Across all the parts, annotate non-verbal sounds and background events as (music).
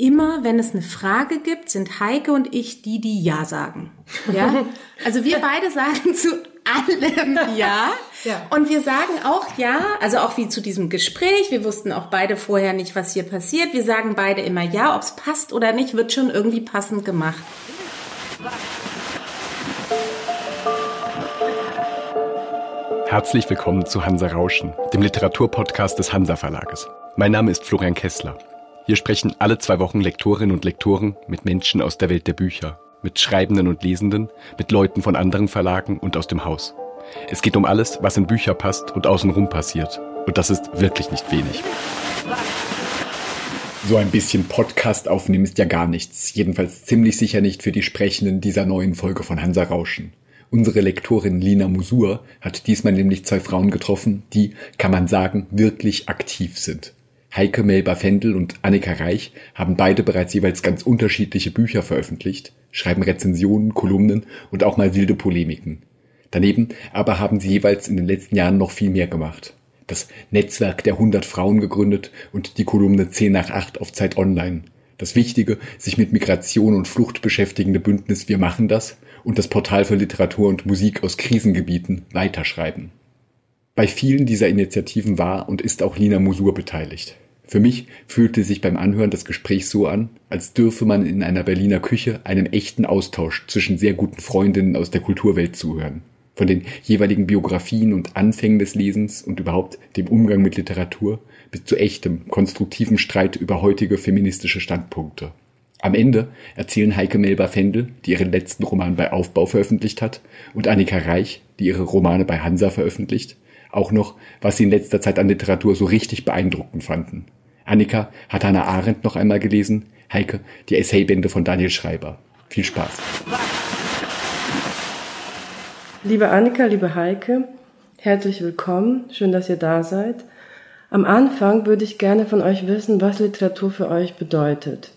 immer, wenn es eine Frage gibt, sind Heike und ich die, die Ja sagen. Ja? (laughs) Also wir beide sagen zu allem Ja. (laughs) ja. Und wir sagen auch Ja, also auch wie zu diesem Gespräch. Wir wussten auch beide vorher nicht, was hier passiert. Wir sagen beide immer Ja. Ob es passt oder nicht, wird schon irgendwie passend gemacht. Herzlich willkommen zu Hansa Rauschen, dem Literaturpodcast des Hansa Verlages. Mein Name ist Florian Kessler. Hier sprechen alle zwei Wochen Lektorinnen und Lektoren mit Menschen aus der Welt der Bücher, mit Schreibenden und Lesenden, mit Leuten von anderen Verlagen und aus dem Haus. Es geht um alles, was in Bücher passt und außenrum passiert. Und das ist wirklich nicht wenig. So ein bisschen Podcast aufnehmen ist ja gar nichts. Jedenfalls ziemlich sicher nicht für die Sprechenden dieser neuen Folge von Hansa Rauschen. Unsere Lektorin Lina Musur hat diesmal nämlich zwei Frauen getroffen, die, kann man sagen, wirklich aktiv sind. Heike Melba-Fendel und Annika Reich haben beide bereits jeweils ganz unterschiedliche Bücher veröffentlicht, schreiben Rezensionen, Kolumnen und auch mal wilde Polemiken. Daneben aber haben sie jeweils in den letzten Jahren noch viel mehr gemacht. Das Netzwerk der 100 Frauen gegründet und die Kolumne 10 nach 8 auf Zeit Online. Das wichtige, sich mit Migration und Flucht beschäftigende Bündnis Wir machen das und das Portal für Literatur und Musik aus Krisengebieten weiterschreiben. Bei vielen dieser Initiativen war und ist auch Lina Musur beteiligt. Für mich fühlte sich beim Anhören des Gesprächs so an, als dürfe man in einer Berliner Küche einem echten Austausch zwischen sehr guten Freundinnen aus der Kulturwelt zuhören. Von den jeweiligen Biografien und Anfängen des Lesens und überhaupt dem Umgang mit Literatur bis zu echtem, konstruktiven Streit über heutige feministische Standpunkte. Am Ende erzählen Heike Melba-Fendel, die ihren letzten Roman bei Aufbau veröffentlicht hat, und Annika Reich, die ihre Romane bei Hansa veröffentlicht, auch noch, was sie in letzter Zeit an Literatur so richtig beeindruckend fanden. Annika hat Hannah Arendt noch einmal gelesen, Heike die Essaybände von Daniel Schreiber. Viel Spaß. Liebe Annika, liebe Heike, herzlich willkommen. Schön, dass ihr da seid. Am Anfang würde ich gerne von euch wissen, was Literatur für euch bedeutet.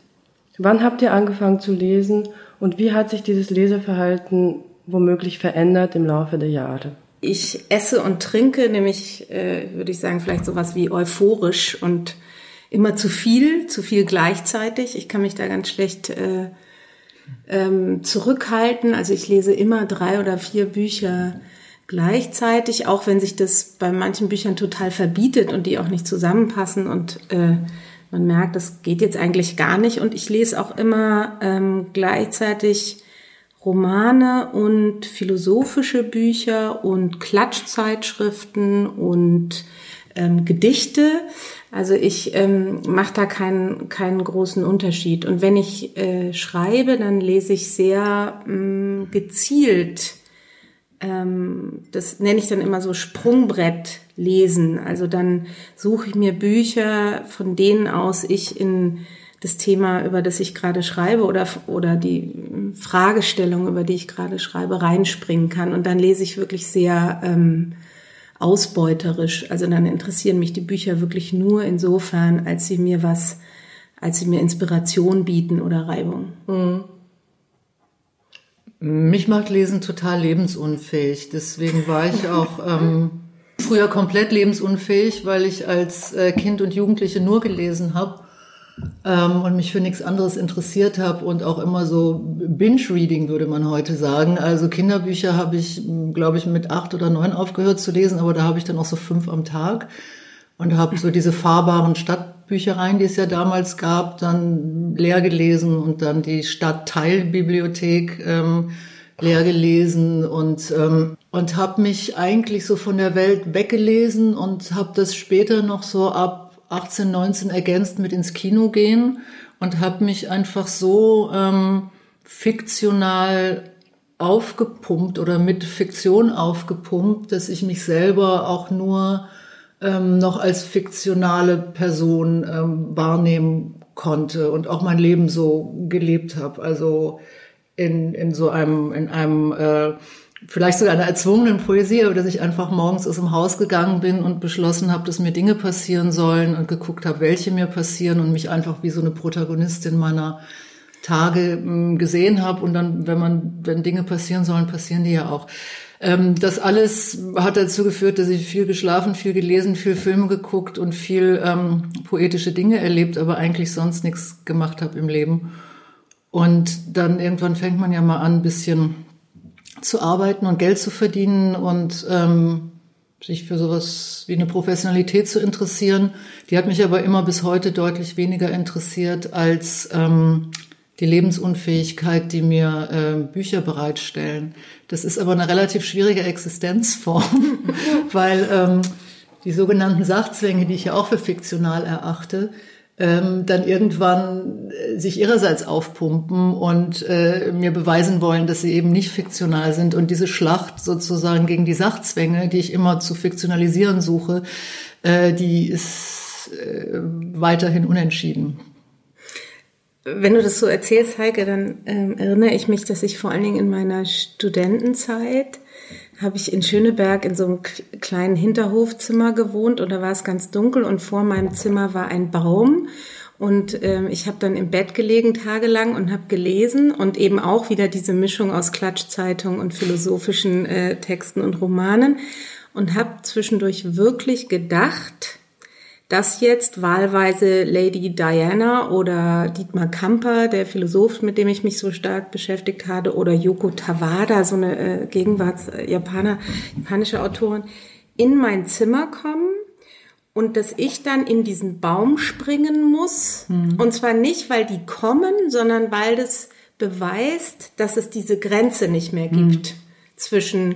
Wann habt ihr angefangen zu lesen und wie hat sich dieses Leseverhalten womöglich verändert im Laufe der Jahre? Ich esse und trinke, nämlich, äh, würde ich sagen, vielleicht sowas wie euphorisch und immer zu viel, zu viel gleichzeitig. Ich kann mich da ganz schlecht äh, ähm, zurückhalten. Also ich lese immer drei oder vier Bücher gleichzeitig, auch wenn sich das bei manchen Büchern total verbietet und die auch nicht zusammenpassen und äh, man merkt, das geht jetzt eigentlich gar nicht. Und ich lese auch immer ähm, gleichzeitig Romane und philosophische Bücher und Klatschzeitschriften und ähm, Gedichte. Also ich ähm, mache da keinen, keinen großen Unterschied. Und wenn ich äh, schreibe, dann lese ich sehr ähm, gezielt. Ähm, das nenne ich dann immer so Sprungbrett lesen. Also dann suche ich mir Bücher, von denen aus ich in das Thema, über das ich gerade schreibe oder, oder die Fragestellung, über die ich gerade schreibe, reinspringen kann. Und dann lese ich wirklich sehr ähm, ausbeuterisch. Also dann interessieren mich die Bücher wirklich nur insofern, als sie mir was, als sie mir Inspiration bieten oder Reibung. Mhm. Mich macht Lesen total lebensunfähig. Deswegen war ich auch (laughs) ähm, früher komplett lebensunfähig, weil ich als äh, Kind und Jugendliche nur gelesen habe ähm, und mich für nichts anderes interessiert habe und auch immer so Binge-Reading würde man heute sagen. Also Kinderbücher habe ich, glaube ich, mit acht oder neun aufgehört zu lesen, aber da habe ich dann auch so fünf am Tag und habe so diese fahrbaren Stadtbüchereien, die es ja damals gab, dann leer gelesen und dann die Stadtteilbibliothek ähm, leer gelesen und ähm, und habe mich eigentlich so von der Welt weggelesen und habe das später noch so ab 18, 19 ergänzt mit ins Kino gehen und habe mich einfach so ähm, fiktional aufgepumpt oder mit Fiktion aufgepumpt, dass ich mich selber auch nur ähm, noch als fiktionale Person ähm, wahrnehmen konnte und auch mein Leben so gelebt habe. Also in, in so einem, in einem äh, vielleicht sogar einer erzwungenen Poesie, oder dass ich einfach morgens aus dem Haus gegangen bin und beschlossen habe, dass mir Dinge passieren sollen und geguckt habe, welche mir passieren und mich einfach wie so eine Protagonistin meiner Tage hm, gesehen habe. Und dann, wenn man, wenn Dinge passieren sollen, passieren die ja auch. Ähm, das alles hat dazu geführt, dass ich viel geschlafen, viel gelesen, viel Filme geguckt und viel ähm, poetische Dinge erlebt, aber eigentlich sonst nichts gemacht habe im Leben. Und dann irgendwann fängt man ja mal an, ein bisschen zu arbeiten und Geld zu verdienen und ähm, sich für sowas wie eine Professionalität zu interessieren. Die hat mich aber immer bis heute deutlich weniger interessiert als ähm, die Lebensunfähigkeit, die mir äh, Bücher bereitstellen. Das ist aber eine relativ schwierige Existenzform, (laughs) weil ähm, die sogenannten Sachzwänge, die ich ja auch für fiktional erachte, ähm, dann irgendwann äh, sich ihrerseits aufpumpen und äh, mir beweisen wollen, dass sie eben nicht fiktional sind. Und diese Schlacht sozusagen gegen die Sachzwänge, die ich immer zu fiktionalisieren suche, äh, die ist äh, weiterhin unentschieden. Wenn du das so erzählst, Heike, dann ähm, erinnere ich mich, dass ich vor allen Dingen in meiner Studentenzeit habe ich in Schöneberg in so einem kleinen Hinterhofzimmer gewohnt und da war es ganz dunkel und vor meinem Zimmer war ein Baum. Und ähm, ich habe dann im Bett gelegen tagelang und habe gelesen und eben auch wieder diese Mischung aus Klatschzeitung und philosophischen äh, Texten und Romanen und habe zwischendurch wirklich gedacht, dass jetzt wahlweise Lady Diana oder Dietmar Kamper, der Philosoph, mit dem ich mich so stark beschäftigt hatte, oder Yoko Tawada, so eine äh, Gegenwarts-Japaner, japanische Autorin, in mein Zimmer kommen und dass ich dann in diesen Baum springen muss. Mhm. Und zwar nicht, weil die kommen, sondern weil das beweist, dass es diese Grenze nicht mehr gibt mhm. zwischen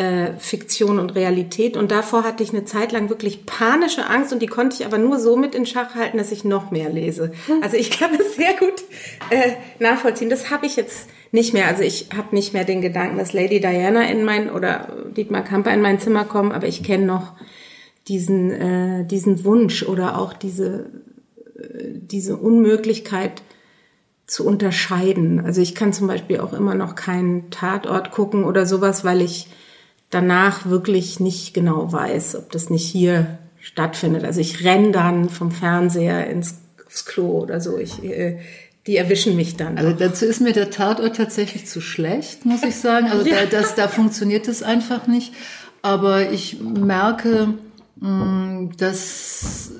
äh, Fiktion und Realität. Und davor hatte ich eine Zeit lang wirklich panische Angst und die konnte ich aber nur so mit in Schach halten, dass ich noch mehr lese. Hm. Also ich kann das sehr gut äh, nachvollziehen. Das habe ich jetzt nicht mehr. Also ich habe nicht mehr den Gedanken, dass Lady Diana in mein oder Dietmar Kamper in mein Zimmer kommen, aber ich kenne noch diesen, äh, diesen Wunsch oder auch diese, äh, diese Unmöglichkeit, zu unterscheiden. Also ich kann zum Beispiel auch immer noch keinen Tatort gucken oder sowas, weil ich danach wirklich nicht genau weiß, ob das nicht hier stattfindet. Also ich renn dann vom Fernseher ins aufs Klo oder so. Ich, äh, die erwischen mich dann. Also dazu ist mir der Tatort tatsächlich zu schlecht, muss ich sagen. Also (laughs) ja. da, das, da funktioniert es einfach nicht. Aber ich merke, mm, dass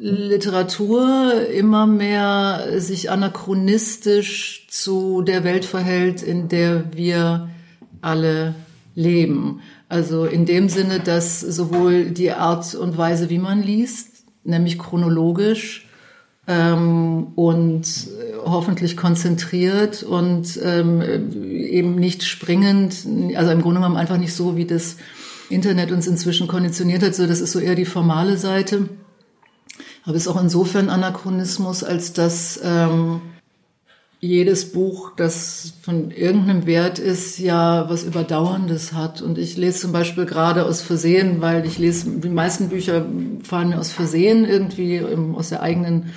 Literatur immer mehr sich anachronistisch zu der Welt verhält, in der wir alle leben. Also in dem Sinne, dass sowohl die Art und Weise, wie man liest, nämlich chronologisch ähm, und äh, hoffentlich konzentriert und ähm, eben nicht springend, also im Grunde genommen einfach nicht so, wie das Internet uns inzwischen konditioniert hat, so das ist so eher die formale Seite. Aber es ist auch insofern Anachronismus, als dass ähm, jedes Buch, das von irgendeinem Wert ist, ja was Überdauerndes hat. Und ich lese zum Beispiel gerade aus Versehen, weil ich lese, die meisten Bücher fallen mir aus Versehen irgendwie aus der eigenen,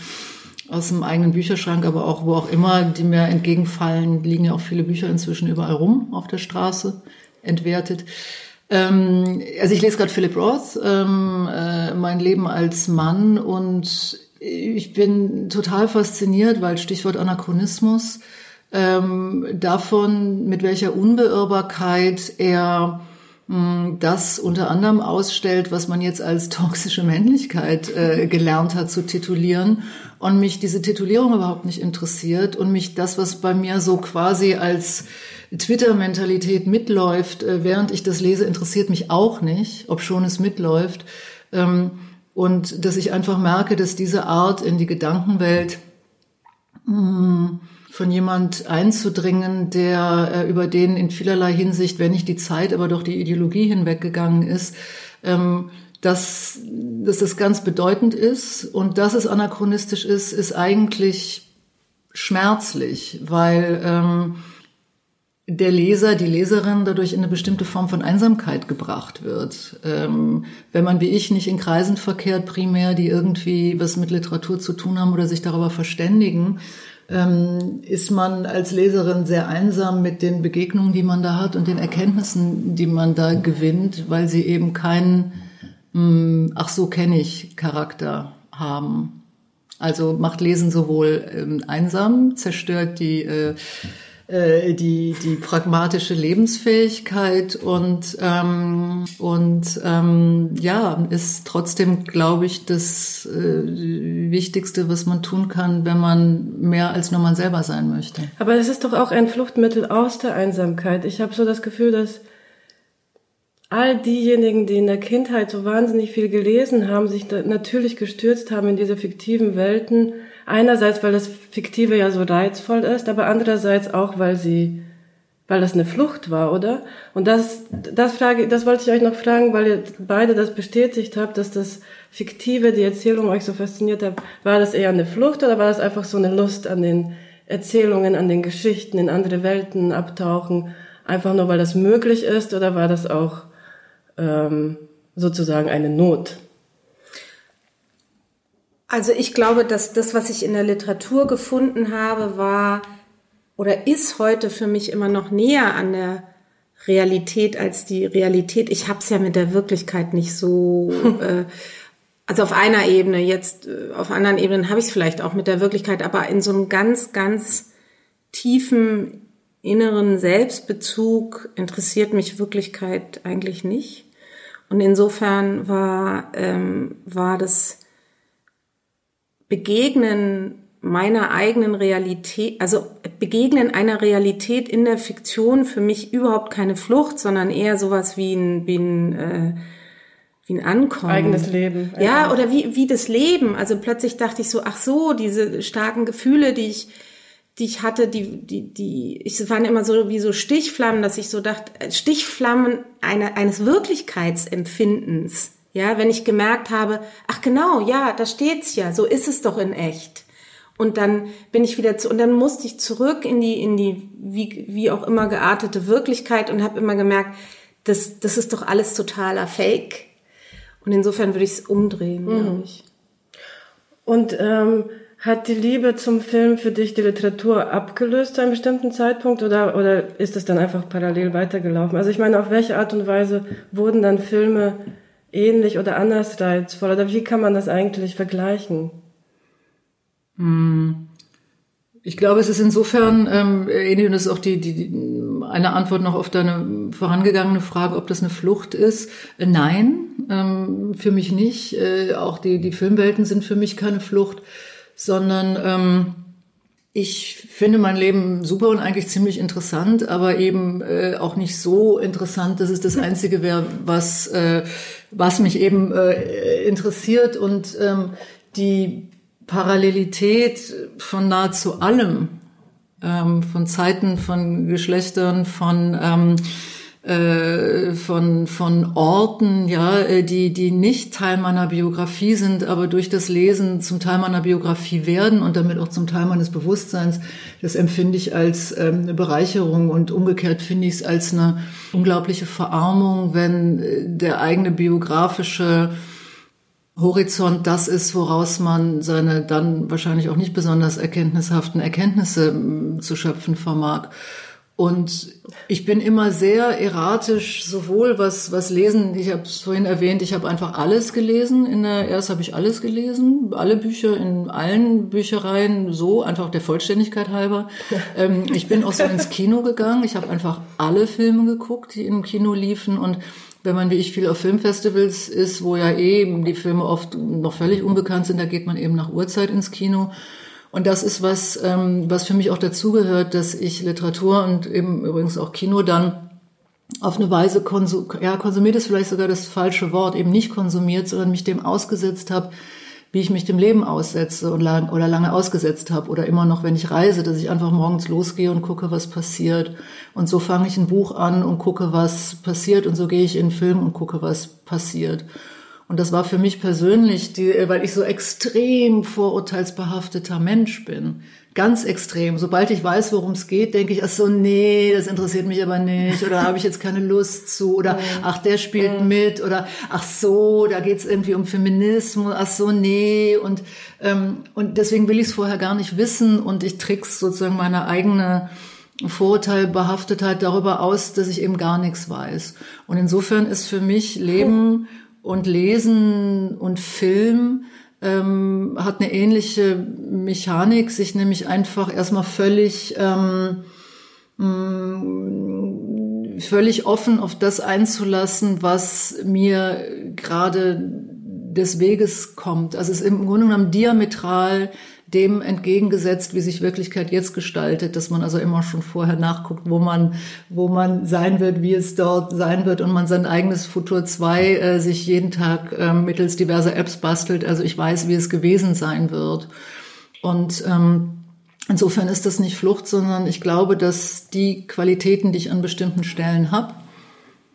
aus dem eigenen Bücherschrank, aber auch wo auch immer, die mir entgegenfallen, liegen ja auch viele Bücher inzwischen überall rum auf der Straße, entwertet. Ähm, also ich lese gerade Philip Roth, ähm, äh, Mein Leben als Mann und ich bin total fasziniert, weil Stichwort Anachronismus, ähm, davon, mit welcher Unbeirrbarkeit er mh, hm, das unter anderem ausstellt, was man jetzt als toxische Männlichkeit äh, gelernt hat zu titulieren und mich diese Titulierung überhaupt nicht interessiert und mich das, was bei mir so quasi als Twitter-Mentalität mitläuft, äh, während ich das lese, interessiert mich auch nicht, ob schon es mitläuft. Ähm, und dass ich einfach merke, dass diese Art in die Gedankenwelt hm, von jemand einzudringen, der äh, über den in vielerlei Hinsicht, wenn nicht die Zeit, aber doch die Ideologie hinweggegangen ist, ähm, dass, dass das ganz bedeutend ist. Und dass es anachronistisch ist, ist eigentlich schmerzlich, weil ähm, der Leser, die Leserin dadurch in eine bestimmte Form von Einsamkeit gebracht wird. Ähm, wenn man wie ich nicht in Kreisen verkehrt, primär, die irgendwie was mit Literatur zu tun haben oder sich darüber verständigen, ähm, ist man als Leserin sehr einsam mit den Begegnungen, die man da hat und den Erkenntnissen, die man da gewinnt, weil sie eben keinen, mh, hm, ach so kenne ich Charakter haben. Also macht Lesen sowohl ähm, einsam, zerstört die äh, äh, die, die pragmatische Lebensfähigkeit und, ähm, und ähm, ja, ist trotzdem, glaube ich, das äh, Wichtigste, was man tun kann, wenn man mehr als nur man selber sein möchte. Aber es ist doch auch ein Fluchtmittel aus der Einsamkeit. Ich habe so das Gefühl, dass all diejenigen, die in der Kindheit so wahnsinnig viel gelesen haben, sich natürlich gestürzt haben in diese fiktiven Welten. Einerseits, weil das Fiktive ja so reizvoll ist, aber andererseits auch, weil sie, weil das eine Flucht war, oder? Und das, das frage, das wollte ich euch noch fragen, weil ihr beide das bestätigt habt, dass das Fiktive, die Erzählung euch so fasziniert hat. War das eher eine Flucht oder war das einfach so eine Lust an den Erzählungen, an den Geschichten, in andere Welten abtauchen? Einfach nur, weil das möglich ist oder war das auch ähm, sozusagen eine Not? Also ich glaube, dass das, was ich in der Literatur gefunden habe, war oder ist heute für mich immer noch näher an der Realität als die Realität. Ich habe es ja mit der Wirklichkeit nicht so, (laughs) äh, also auf einer Ebene, jetzt äh, auf anderen Ebenen habe ich es vielleicht auch mit der Wirklichkeit, aber in so einem ganz, ganz tiefen inneren Selbstbezug interessiert mich Wirklichkeit eigentlich nicht. Und insofern war, ähm, war das Begegnen meiner eigenen Realität, also Begegnen einer Realität in der Fiktion für mich überhaupt keine Flucht, sondern eher sowas wie ein, wie ein, äh, wie ein Ankommen. Eigenes Leben. Ja, oder wie, wie das Leben. Also plötzlich dachte ich so, ach so, diese starken Gefühle, die ich, die ich hatte, die, die, die, ich waren immer so wie so Stichflammen, dass ich so dachte, äh, Stichflammen eine, eines Wirklichkeitsempfindens. Ja, wenn ich gemerkt habe, ach genau, ja, da steht's ja, so ist es doch in echt. Und dann bin ich wieder zu, und dann musste ich zurück in die, in die, wie, wie auch immer geartete Wirklichkeit und habe immer gemerkt, das, das ist doch alles totaler Fake. Und insofern würde ich es umdrehen, mhm. glaube ich. Und ähm, hat die Liebe zum Film für dich die Literatur abgelöst zu einem bestimmten Zeitpunkt oder, oder ist es dann einfach parallel weitergelaufen? Also ich meine, auf welche Art und Weise wurden dann Filme ähnlich oder anders reizvoll? Oder wie kann man das eigentlich vergleichen? Hm. Ich glaube, es ist insofern ähm, ähnlich und das ist auch die, die, die, eine Antwort noch auf deine vorangegangene Frage, ob das eine Flucht ist. Äh, nein, ähm, für mich nicht. Äh, auch die, die Filmwelten sind für mich keine Flucht sondern ähm, ich finde mein Leben super und eigentlich ziemlich interessant, aber eben äh, auch nicht so interessant, dass es das Einzige wäre, was, äh, was mich eben äh, interessiert. Und ähm, die Parallelität von nahezu allem, ähm, von Zeiten, von Geschlechtern, von ähm, äh, von, von Orten, ja, äh, die, die nicht Teil meiner Biografie sind, aber durch das Lesen zum Teil meiner Biografie werden und damit auch zum Teil meines Bewusstseins. Das empfinde ich als ähm, eine Bereicherung und umgekehrt finde ich es als eine unglaubliche Verarmung, wenn äh, der eigene biografische Horizont das ist, woraus man seine dann wahrscheinlich auch nicht besonders erkenntnishaften Erkenntnisse zu schöpfen vermag. Und ich bin immer sehr erratisch, sowohl was, was Lesen, ich habe es vorhin erwähnt, ich habe einfach alles gelesen. In der, erst habe ich alles gelesen, alle Bücher in allen Büchereien, so einfach der Vollständigkeit halber. (laughs) Ähm, ich bin auch so ins Kino gegangen, ich habe einfach alle Filme geguckt, die im Kino liefen und wenn man wie ich viel auf Filmfestivals ist, wo ja eben die Filme oft noch völlig unbekannt sind, da geht man eben nach Uhrzeit ins Kino. Und das ist was, ähm, was für mich auch dazugehört, dass ich Literatur und eben übrigens auch Kino dann auf eine Weise konsum ja, konsumiert ist vielleicht sogar das falsche Wort, eben nicht konsumiert, sondern mich dem ausgesetzt habe, wie ich mich dem Leben aussetze und lang, oder lange ausgesetzt habe oder immer noch, wenn ich reise, dass ich einfach morgens losgehe und gucke, was passiert. Und so fange ich ein Buch an und gucke, was passiert und so gehe ich in einen Film und gucke, was passiert. Und das war für mich persönlich, die, weil ich so extrem vorurteilsbehafteter Mensch bin. Ganz extrem. Sobald ich weiß, worum es geht, denke ich, ach so, nee, das interessiert mich aber nicht. Oder habe ich jetzt keine Lust zu. Oder (laughs) ach, der spielt mit. Oder ach so, da geht's irgendwie um Feminismus. Ach so, nee. Und, ähm, und deswegen will ich es vorher gar nicht wissen. Und ich trick's sozusagen meine eigene Vorurteilbehaftetheit darüber aus, dass ich eben gar nichts weiß. Und insofern ist für mich Leben und Lesen und Film ähm, hat eine ähnliche Mechanik, sich nämlich einfach erstmal völlig ähm, mh, völlig offen auf das einzulassen, was mir gerade des Weges kommt. Also es ist im Grunde genommen diametral dem entgegengesetzt, wie sich Wirklichkeit jetzt gestaltet, dass man also immer schon vorher nachguckt, wo man, wo man sein wird, wie es dort sein wird und man sein eigenes Futur 2 äh, sich jeden Tag äh, mittels diverser Apps bastelt. Also ich weiß, wie es gewesen sein wird. Und ähm, insofern ist das nicht Flucht, sondern ich glaube, dass die Qualitäten, die ich an bestimmten Stellen habe,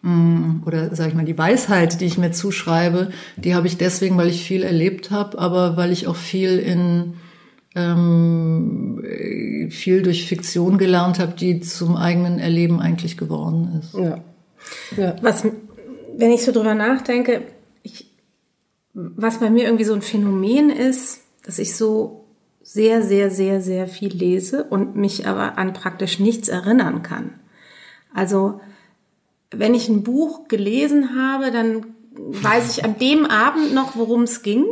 mm, oder sage ich mal die Weisheit, die ich mir zuschreibe, die habe ich deswegen, weil ich viel erlebt habe, aber weil ich auch viel in ähm, viel durch Fiktion gelernt habe, die zum eigenen Erleben eigentlich geworden ist. Ja. ja. Was, wenn ich so drüber nachdenke, ich, was bei mir irgendwie so ein Phänomen ist, dass ich so sehr, sehr, sehr, sehr viel lese und mich aber an praktisch nichts erinnern kann. Also, wenn ich ein Buch gelesen habe, dann weiß ich an dem Abend noch, worum es ging.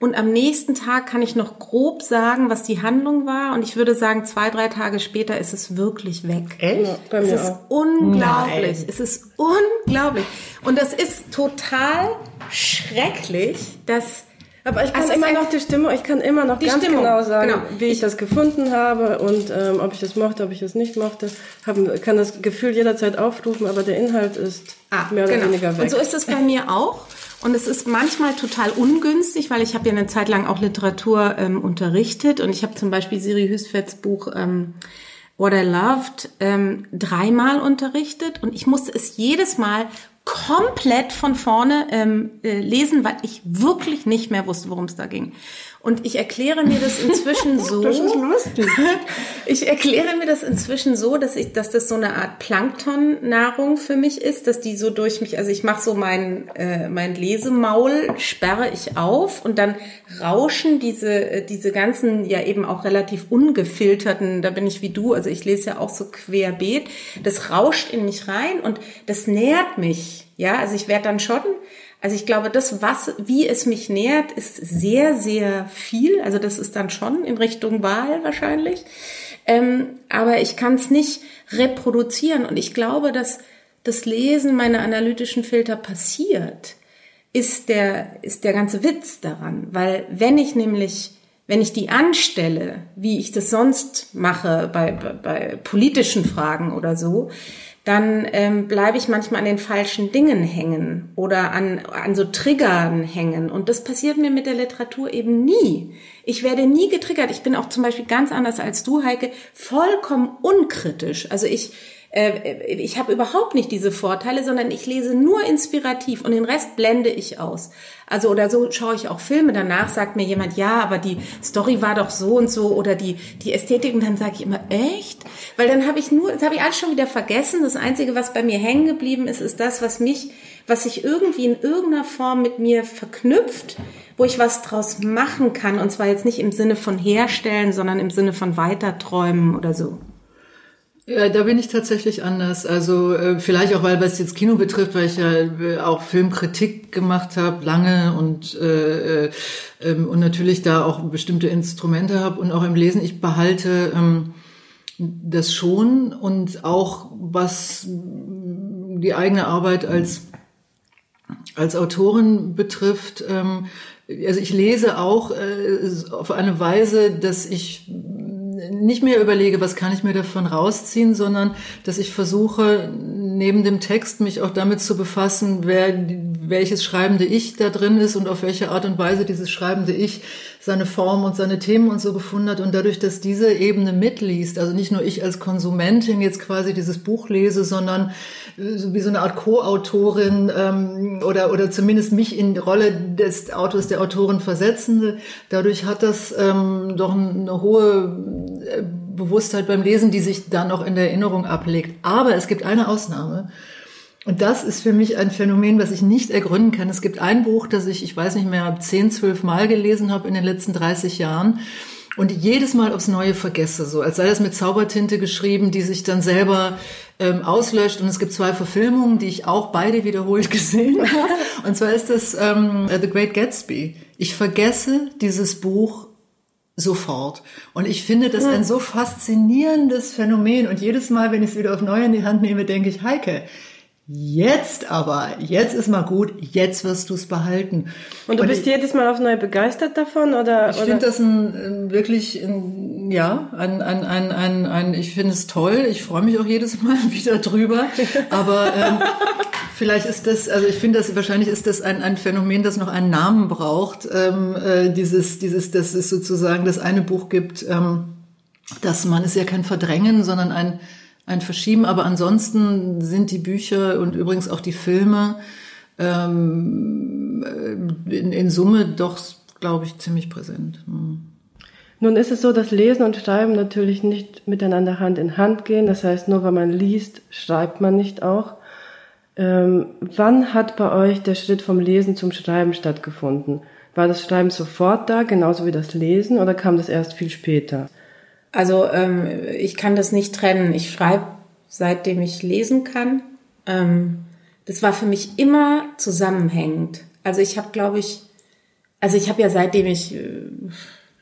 Und am nächsten Tag kann ich noch grob sagen, was die Handlung war. Und ich würde sagen, zwei, drei Tage später ist es wirklich weg. Echt? Ja, bei es ist auch. unglaublich. Nein. Es ist unglaublich. Und das ist total schrecklich, dass aber ich kann also immer noch die Stimme, ich kann immer noch ganz Stimmung, genau sagen, genau. wie ich, ich, das gefunden habe und ähm, ob ich das mochte, ob ich es nicht mochte. Hab, kann das Gefühl jederzeit aufrufen, aber der Inhalt ist ah, mehr oder genau. weniger weg. Und so ist es bei mir auch. Und es ist manchmal total ungünstig, weil ich habe ja eine Zeit lang auch Literatur ähm, unterrichtet und ich habe zum Beispiel Siri Hüstvedts Buch ähm, What I Loved ähm, dreimal unterrichtet und ich musste es jedes Mal komplett von vorne ähm, äh, lesen, weil ich wirklich nicht mehr wusste, worum es da ging. Und ich erkläre mir das inzwischen (laughs) so. das ist lustig. (laughs) ich erkläre mir das inzwischen so, dass ich, dass das so eine Art Plankton-Nahrung für mich ist, dass die so durch mich, also ich mache so mein äh, mein Lesemaul sperre ich auf und dann rauschen diese äh, diese ganzen ja eben auch relativ ungefilterten. Da bin ich wie du, also ich lese ja auch so querbeet. Das rauscht in mich rein und das nährt mich. Ja, also ich werde dann schon also ich glaube, das, was, wie es mich nährt, ist sehr, sehr viel. Also das ist dann schon in Richtung Wahl wahrscheinlich. Ähm, aber ich kann es nicht reproduzieren. Und ich glaube, dass das Lesen meiner analytischen Filter passiert, ist der, ist der ganze Witz daran. Weil wenn ich nämlich wenn ich die anstelle, wie ich das sonst mache bei, bei, bei politischen Fragen oder so, dann ähm, bleibe ich manchmal an den falschen Dingen hängen oder an, an so Triggern hängen. Und das passiert mir mit der Literatur eben nie. Ich werde nie getriggert. Ich bin auch zum Beispiel ganz anders als du, Heike, vollkommen unkritisch. Also ich, äh, ich habe überhaupt nicht diese Vorteile, sondern ich lese nur inspirativ und den Rest blende ich aus. Also oder so schaue ich auch Filme, danach sagt mir jemand, ja, aber die Story war doch so und so oder die, die Ästhetik und dann sage ich immer, echt? Weil dann habe ich nur, das habe ich alles schon wieder vergessen. Das Einzige, was bei mir hängen geblieben ist, ist das, was mich, was sich irgendwie in irgendeiner Form mit mir verknüpft, wo ich was draus machen kann. Und zwar jetzt nicht im Sinne von herstellen, sondern im Sinne von weiterträumen oder so. Ja, da bin ich tatsächlich anders. Also äh, vielleicht auch, weil was jetzt Kino betrifft, weil ich ja äh, auch Filmkritik gemacht habe, lange und äh, äh, ähm, und natürlich da auch bestimmte Instrumente habe und auch im Lesen. Ich behalte ähm, das schon und auch was die eigene Arbeit als als Autorin betrifft. Ähm, also ich lese auch äh, auf eine Weise, dass ich nicht mehr überlege, was kann ich mir davon rausziehen, sondern dass ich versuche, neben dem Text mich auch damit zu befassen, wer, welches schreibende Ich da drin ist und auf welche Art und Weise dieses schreibende Ich seine Form und seine Themen und so gefunden hat. Und dadurch, dass diese Ebene mitliest, also nicht nur ich als Konsumentin jetzt quasi dieses Buch lese, sondern wie so eine Art Co-Autorin ähm, oder, oder zumindest mich in die Rolle des Autors, der Autorin versetzende, dadurch hat das ähm, doch eine hohe äh, Bewusstheit beim Lesen, die sich dann auch in der Erinnerung ablegt. Aber es gibt eine Ausnahme. Und das ist für mich ein Phänomen, was ich nicht ergründen kann. Es gibt ein Buch, das ich, ich weiß nicht mehr, zehn, zwölf Mal gelesen habe in den letzten 30 Jahren und jedes Mal aufs Neue vergesse, so als sei das mit Zaubertinte geschrieben, die sich dann selber ähm, auslöscht. Und es gibt zwei Verfilmungen, die ich auch beide wiederholt (laughs) gesehen habe. Und zwar ist das ähm, The Great Gatsby. Ich vergesse dieses Buch sofort. Und ich finde das ein so faszinierendes Phänomen. Und jedes Mal, wenn ich es wieder auf neu in die Hand nehme, denke ich, Heike, Jetzt aber, jetzt ist mal gut, jetzt wirst du es behalten. Und du und bist ich, jedes Mal aufs Neue begeistert davon, oder? Ich finde das ein, wirklich, ein, ja, ein, ein, ein, ein, ein ich finde es toll. Ich freue mich auch jedes Mal (laughs) wieder drüber. Aber ähm, vielleicht ist das, also ich finde das, wahrscheinlich ist das ein, ein Phänomen, das noch einen Namen braucht. Ähm, äh, dieses, dieses, dass es sozusagen das eine Buch gibt, ähm, dass man ist ja kein Verdrängen, sondern ein ein Verschieben. Aber ansonsten sind die Bücher und übrigens auch die Filme ähm, in, in Summe doch, glaube ich, ziemlich präsent. Hm. Nun ist es so, dass Lesen und Schreiben natürlich nicht miteinander Hand in Hand gehen. Das heißt, nur weil man liest, schreibt man nicht auch. Ähm, wann hat bei euch der Schritt vom Lesen zum Schreiben stattgefunden? War das Schreiben sofort da, genauso wie das Lesen, oder kam das erst viel später? Also ähm, ich kann das nicht trennen. Ich schreibe seitdem ich lesen kann. Ähm, das war für mich immer zusammenhängend. Also ich habe, glaube ich, also ich habe ja seitdem ich äh,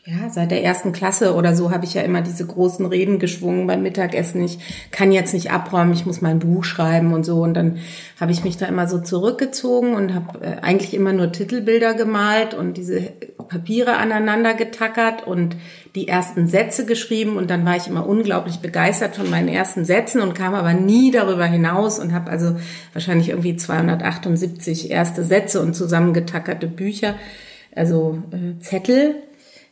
ja, seit der ersten Klasse oder so habe ich ja immer diese großen Reden geschwungen beim Mittagessen. Ich kann jetzt nicht abräumen, ich muss mein Buch schreiben und so. Und dann habe ich mich da immer so zurückgezogen und habe äh, eigentlich immer nur Titelbilder gemalt und diese Papiere aneinander getackert und die ersten Sätze geschrieben. Und dann war ich immer unglaublich begeistert von meinen ersten Sätzen und kam aber nie darüber hinaus und habe also wahrscheinlich irgendwie 278 erste Sätze und zusammengetackerte Bücher, also äh, Zettel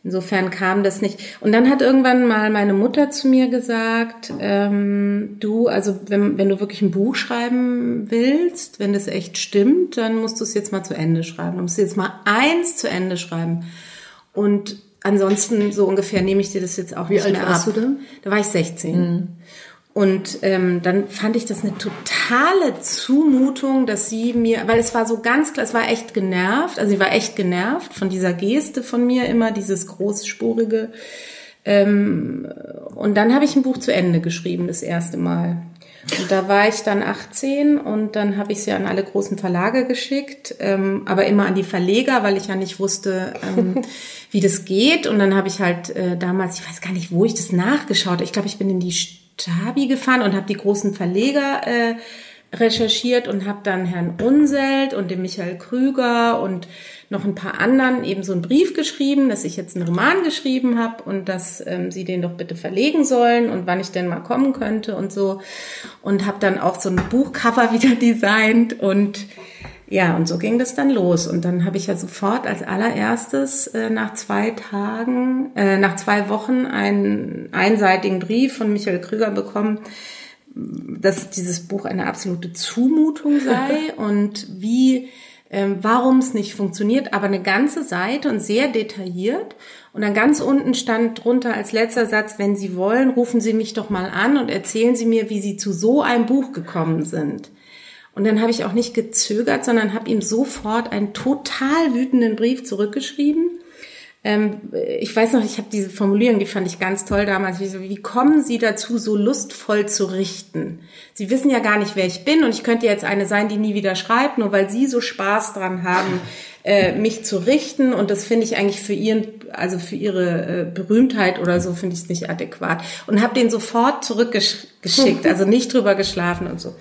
Insofern kam das nicht. Und dann hat irgendwann mal meine Mutter zu mir gesagt, ähm, du, also wenn, wenn du wirklich ein Buch schreiben willst, wenn das echt stimmt, dann musst du es jetzt mal zu Ende schreiben. Du musst jetzt mal eins zu Ende schreiben. Und ansonsten so ungefähr nehme ich dir das jetzt auch Wie nicht mehr ab. Wie alt warst du da? Da war ich 16. Mhm. Und ähm, dann fand ich das eine totale Zumutung, dass sie mir, weil es war so ganz klar, es war echt genervt, also sie war echt genervt von dieser Geste von mir immer, dieses großspurige. Ähm, und dann habe ich ein Buch zu Ende geschrieben, das erste Mal. Und da war ich dann 18 und dann habe ich sie an alle großen Verlage geschickt, ähm, aber immer an die Verleger, weil ich ja nicht wusste, ähm, (laughs) wie das geht. Und dann habe ich halt äh, damals, ich weiß gar nicht, wo ich das nachgeschaut. Ich glaube, ich bin in die Tabi gefahren und habe die großen Verleger äh, recherchiert und habe dann Herrn Unselt und dem Michael Krüger und noch ein paar anderen eben so einen Brief geschrieben, dass ich jetzt einen Roman geschrieben habe und dass ähm, sie den doch bitte verlegen sollen und wann ich denn mal kommen könnte und so. Und habe dann auch so ein Buchcover (laughs) wieder designt und ja, und so ging das dann los. Und dann habe ich ja sofort als allererstes äh, nach zwei Tagen, äh, nach zwei Wochen einen einseitigen Brief von Michael Krüger bekommen, dass dieses Buch eine absolute Zumutung sei (laughs) und wie, ähm, warum es nicht funktioniert, aber eine ganze Seite und sehr detailliert. Und dann ganz unten stand drunter als letzter Satz, wenn Sie wollen, rufen Sie mich doch mal an und erzählen Sie mir, wie Sie zu so einem Buch gekommen sind. Und dann habe ich auch nicht gezögert, sondern habe ihm sofort einen total wütenden Brief zurückgeschrieben. Ähm, ich weiß noch, ich habe diese Formulierung, die fand ich ganz toll damals. Wie, wie kommen Sie dazu, so lustvoll zu richten? Sie wissen ja gar nicht, wer ich bin und ich könnte jetzt eine sein, die nie wieder schreibt, nur weil Sie so Spaß dran haben, äh, mich zu richten. Und das finde ich eigentlich für Ihren, also für Ihre äh, Berühmtheit oder so, finde ich es nicht adäquat. Und habe den sofort zurückgeschickt, also nicht drüber geschlafen und so.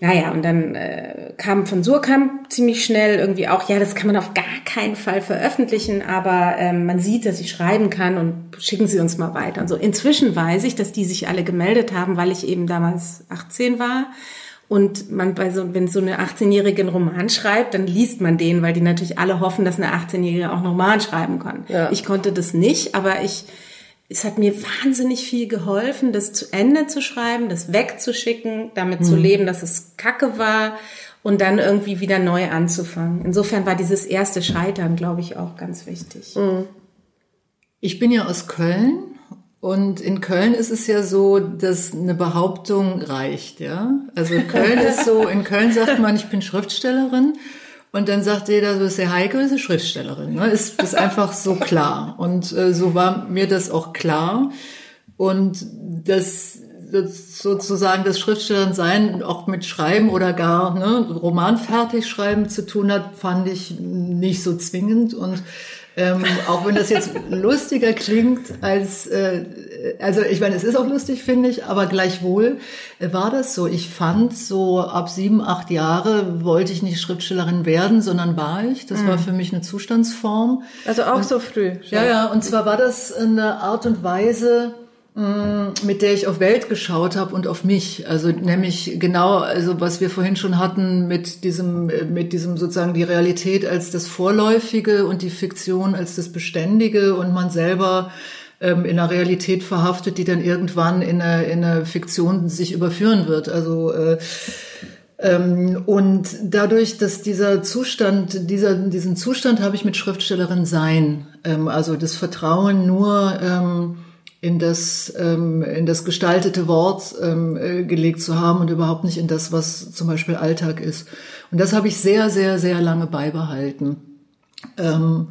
Naja, und dann äh, kam von Surkamp ziemlich schnell irgendwie auch, ja, das kann man auf gar keinen Fall veröffentlichen, aber ähm, man sieht, dass ich schreiben kann und schicken Sie uns mal weiter. Und so inzwischen weiß ich, dass die sich alle gemeldet haben, weil ich eben damals 18 war. Und man bei so, wenn so eine 18-Jährige einen Roman schreibt, dann liest man den, weil die natürlich alle hoffen, dass eine 18-Jährige auch einen Roman schreiben kann. Ja. Ich konnte das nicht, aber ich es hat mir wahnsinnig viel geholfen, das zu Ende zu schreiben, das wegzuschicken, damit mhm. zu leben, dass es Kacke war und dann irgendwie wieder neu anzufangen. Insofern war dieses erste Scheitern, glaube ich, auch ganz wichtig. Mhm. Ich bin ja aus Köln und in Köln ist es ja so, dass eine Behauptung reicht, ja. Also Köln ist so, in Köln sagt man, ich bin Schriftstellerin und dann sagt jeder, so ist der Heike, ist eine Schriftstellerin. Ne? Ist, ist einfach so klar. Und äh, so war mir das auch klar. Und das, das sozusagen das Schriftstellerin sein auch mit Schreiben oder gar ne, Roman fertig schreiben zu tun hat, fand ich nicht so zwingend. Und Ähm, auch wenn das jetzt lustiger klingt als, äh, also ich meine, es ist auch lustig, finde ich, aber gleichwohl war das so. Ich fand so ab sieben, acht Jahre wollte ich nicht Schriftstellerin werden, sondern war ich. Das mhm. war für mich eine Zustandsform. Also auch und, so früh. Schon. Ja, ja. Und zwar war das eine Art und Weise, mit der ich auf Welt geschaut habe und auf mich. Also nämlich genau, also was wir vorhin schon hatten mit diesem, mit diesem sozusagen die Realität als das Vorläufige und die Fiktion als das Beständige und man selber ähm, in einer Realität verhaftet, die dann irgendwann in eine, in eine Fiktion sich überführen wird. Also äh, ähm, und dadurch, dass dieser Zustand, dieser, diesen Zustand habe ich mit Schriftstellerin sein, ähm, also das Vertrauen nur ähm, in das, ähm, in das gestaltete Wort ähm, äh, gelegt zu haben und überhaupt nicht in das, was zum Beispiel Alltag ist. Und das habe ich sehr, sehr, sehr lange beibehalten. Ähm,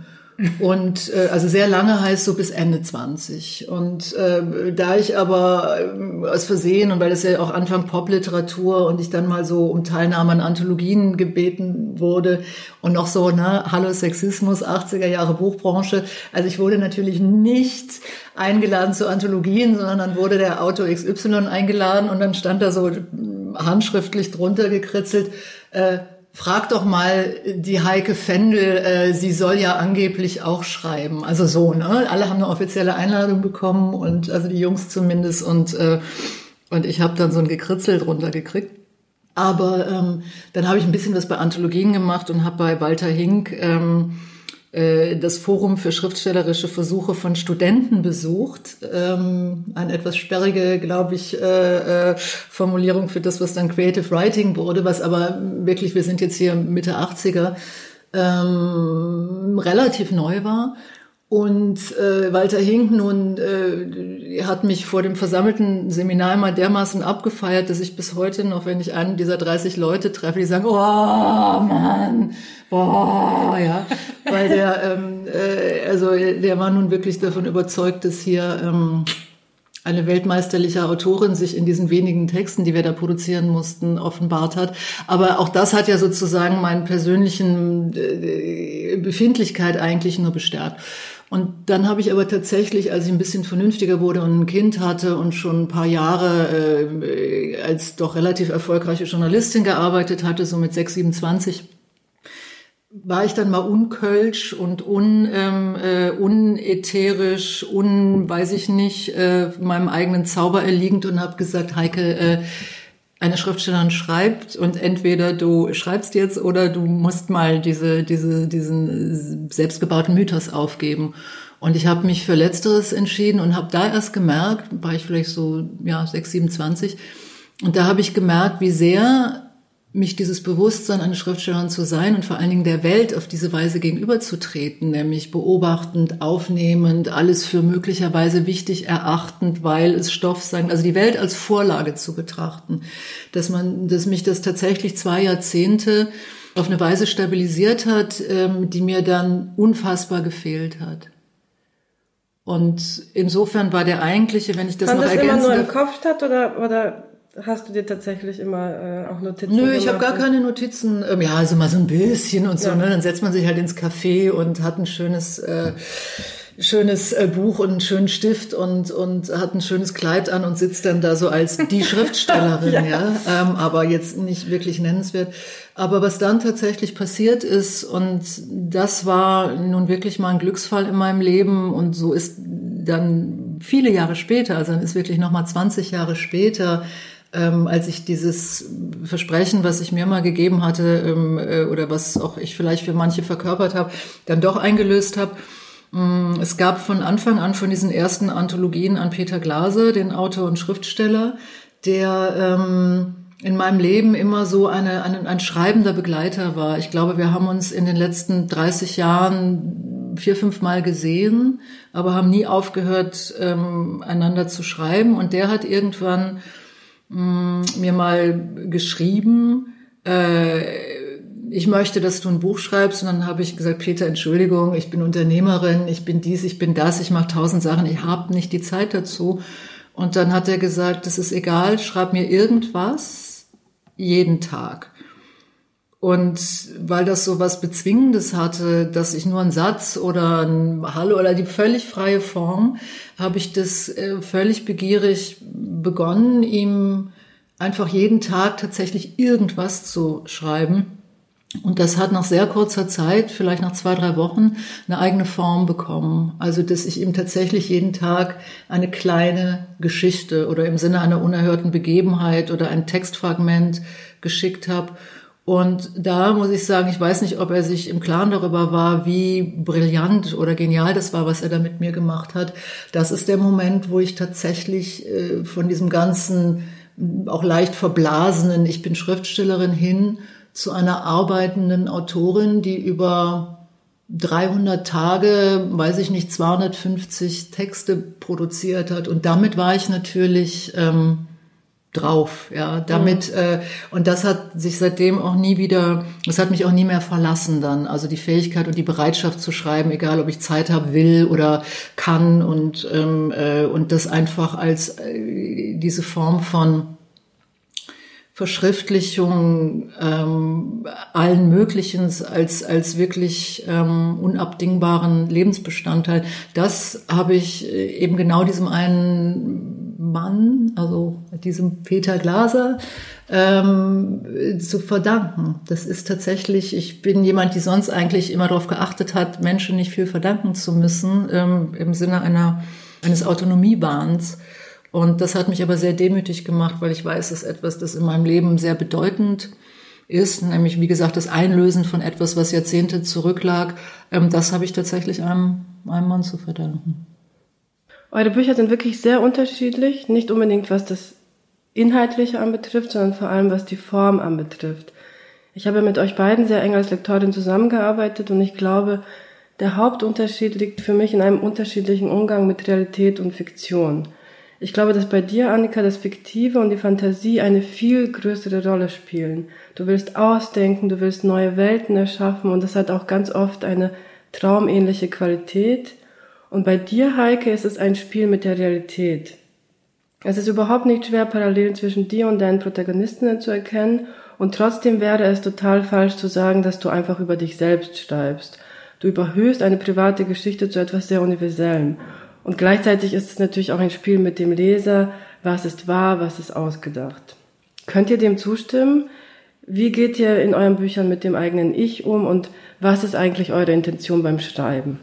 und äh, also sehr lange heißt so bis Ende 20. Und äh, da ich aber äh, aus Versehen und weil das ja auch Anfang Popliteratur und ich dann mal so um Teilnahme an Anthologien gebeten wurde und noch so, ne, Hallo Sexismus, 80er Jahre Buchbranche. Also ich wurde natürlich nicht eingeladen zu Anthologien, sondern dann wurde der Autor XY eingeladen und dann stand da so handschriftlich drunter gekritzelt, äh, frag doch mal die Heike Fendel, äh, sie soll ja angeblich auch schreiben. Also so, ne? Alle haben eine offizielle Einladung bekommen und also die Jungs zumindest und äh, und ich habe dann so ein Gekritzel drunter gekriegt. Aber ähm, dann habe ich ein bisschen was bei Anthologien gemacht und habe bei Walter Hink ähm, äh, das Forum für schriftstellerische Versuche von Studenten besucht. Ähm, eine etwas sperrige, glaube ich, äh, äh, Formulierung für das, was dann Creative Writing wurde, was aber wirklich, wir sind jetzt hier Mitte 80er, ähm, relativ neu war. Und äh, Walter Hink nun äh, hat mich vor dem versammelten Seminar immer dermaßen abgefeiert, dass ich bis heute noch, wenn ich einen dieser 30 Leute treffe, die sagen, oh Mann, boah, ja, weil der, (laughs) ähm, äh, also der war nun wirklich davon überzeugt, dass hier ähm, eine weltmeisterliche Autorin sich in diesen wenigen Texten, die wir da produzieren mussten, offenbart hat. Aber auch das hat ja sozusagen meinen persönlichen äh, Befindlichkeit eigentlich nur bestärkt. Und dann habe ich aber tatsächlich, als ich ein bisschen vernünftiger wurde und ein Kind hatte und schon ein paar Jahre äh, als doch relativ erfolgreiche Journalistin gearbeitet hatte, so mit 6, 27, war ich dann mal unkölsch und un, ähm, äh, unätherisch, un, weiß ich nicht, äh, meinem eigenen Zauber erliegend und habe gesagt, Heike, äh, eine Schriftstellerin schreibt und entweder du schreibst jetzt oder du musst mal diese, diese, diesen selbstgebauten Mythos aufgeben. Und ich habe mich für Letzteres entschieden und habe da erst gemerkt, war ich vielleicht so ja 6, 27, und da habe ich gemerkt, wie sehr mich dieses Bewusstsein, eine Schriftstellerin zu sein und vor allen Dingen der Welt auf diese Weise gegenüberzutreten, nämlich beobachtend, aufnehmend, alles für möglicherweise wichtig erachtend, weil es Stoff sein, also die Welt als Vorlage zu betrachten, dass man, dass mich das tatsächlich zwei Jahrzehnte auf eine Weise stabilisiert hat, ähm, die mir dann unfassbar gefehlt hat. Und insofern war der eigentliche, wenn ich das Fand noch das ergänzen immer nur im Kopf statt oder, oder Hast du dir tatsächlich immer äh, auch Notizen Nö, ich habe gar keine Notizen. Ähm, ja, also mal so ein bisschen und so. Ja. Ne? Dann setzt man sich halt ins Café und hat ein schönes, äh, schönes äh, Buch und einen schönen Stift und und hat ein schönes Kleid an und sitzt dann da so als (laughs) die Schriftstellerin, ja. ja? Ähm, aber jetzt nicht wirklich nennenswert. Aber was dann tatsächlich passiert ist und das war nun wirklich mal ein Glücksfall in meinem Leben und so ist dann viele Jahre später, also dann ist wirklich noch mal 20 Jahre später ähm, als ich dieses Versprechen, was ich mir mal gegeben hatte ähm, äh, oder was auch ich vielleicht für manche verkörpert habe, dann doch eingelöst habe. Ähm, es gab von Anfang an von diesen ersten Anthologien an Peter Glaser, den Autor und Schriftsteller, der ähm, in meinem Leben immer so eine, eine, ein schreibender Begleiter war. Ich glaube, wir haben uns in den letzten 30 Jahren vier, fünf Mal gesehen, aber haben nie aufgehört, ähm, einander zu schreiben. Und der hat irgendwann Mm, mir mal geschrieben, äh, ich möchte, dass du ein Buch schreibst. Und dann habe ich gesagt, Peter, Entschuldigung, ich bin Unternehmerin, ich bin dies, ich bin das, ich mache tausend Sachen, ich habe nicht die Zeit dazu. Und dann hat er gesagt, das ist egal, schreib mir irgendwas jeden Tag. Und weil das so was Bezwingendes hatte, dass ich nur einen Satz oder ein Hallo oder die völlig freie Form, habe ich das äh, völlig begierig begonnen, ihm einfach jeden Tag tatsächlich irgendwas zu schreiben. Und das hat nach sehr kurzer Zeit, vielleicht nach zwei, drei Wochen, eine eigene Form bekommen. Also, dass ich ihm tatsächlich jeden Tag eine kleine Geschichte oder im Sinne einer unerhörten Begebenheit oder ein Textfragment geschickt habe. Und da muss ich sagen, ich weiß nicht, ob er sich im Klaren darüber war, wie brillant oder genial das war, was er da mit mir gemacht hat. Das ist der Moment, wo ich tatsächlich äh, von diesem ganzen auch leicht verblasenen, ich bin Schriftstellerin hin zu einer arbeitenden Autorin, die über 300 Tage, weiß ich nicht, 250 Texte produziert hat. Und damit war ich natürlich ähm, drauf, ja. Damit mhm. äh, und das hat sich seitdem auch nie wieder, das hat mich auch nie mehr verlassen dann. Also die Fähigkeit und die Bereitschaft zu schreiben, egal ob ich Zeit habe, will oder kann und ähm, äh, und das einfach als äh, diese Form von Verschriftlichung ähm, allen möglichen als als wirklich ähm, unabdingbaren Lebensbestandteil. Das habe ich äh, eben genau diesem einen Mann, also diesem Peter Glaser, ähm, zu verdanken. Das ist tatsächlich, ich bin jemand, die sonst eigentlich immer darauf geachtet hat, Menschen nicht viel verdanken zu müssen, ähm, im Sinne einer eines Autonomiebahns. Und das hat mich aber sehr demütig gemacht, weil ich weiß, dass etwas, das in meinem Leben sehr bedeutend ist, nämlich wie gesagt das Einlösen von etwas, was Jahrzehnte zurücklag, ähm, das habe ich tatsächlich einem, einem Mann zu verdanken. Eure Bücher sind wirklich sehr unterschiedlich, nicht unbedingt was das Inhaltliche anbetrifft, sondern vor allem was die Form anbetrifft. Ich habe mit euch beiden sehr eng als Lektorin zusammengearbeitet und ich glaube, der Hauptunterschied liegt für mich in einem unterschiedlichen Umgang mit Realität und Fiktion. Ich glaube, dass bei dir, Annika, das Fiktive und die Fantasie eine viel größere Rolle spielen. Du willst ausdenken, du willst neue Welten erschaffen und das hat auch ganz oft eine traumähnliche Qualität. Und bei dir, Heike, ist es ein Spiel mit der Realität. Es ist überhaupt nicht schwer, Parallelen zwischen dir und deinen Protagonistinnen zu erkennen und trotzdem wäre es total falsch zu sagen, dass du einfach über dich selbst schreibst. Du überhöhst eine private Geschichte zu etwas sehr Universellem. Und gleichzeitig ist es natürlich auch ein Spiel mit dem Leser, was ist wahr, was ist ausgedacht. Könnt ihr dem zustimmen? Wie geht ihr in euren Büchern mit dem eigenen Ich um und was ist eigentlich eure Intention beim Schreiben?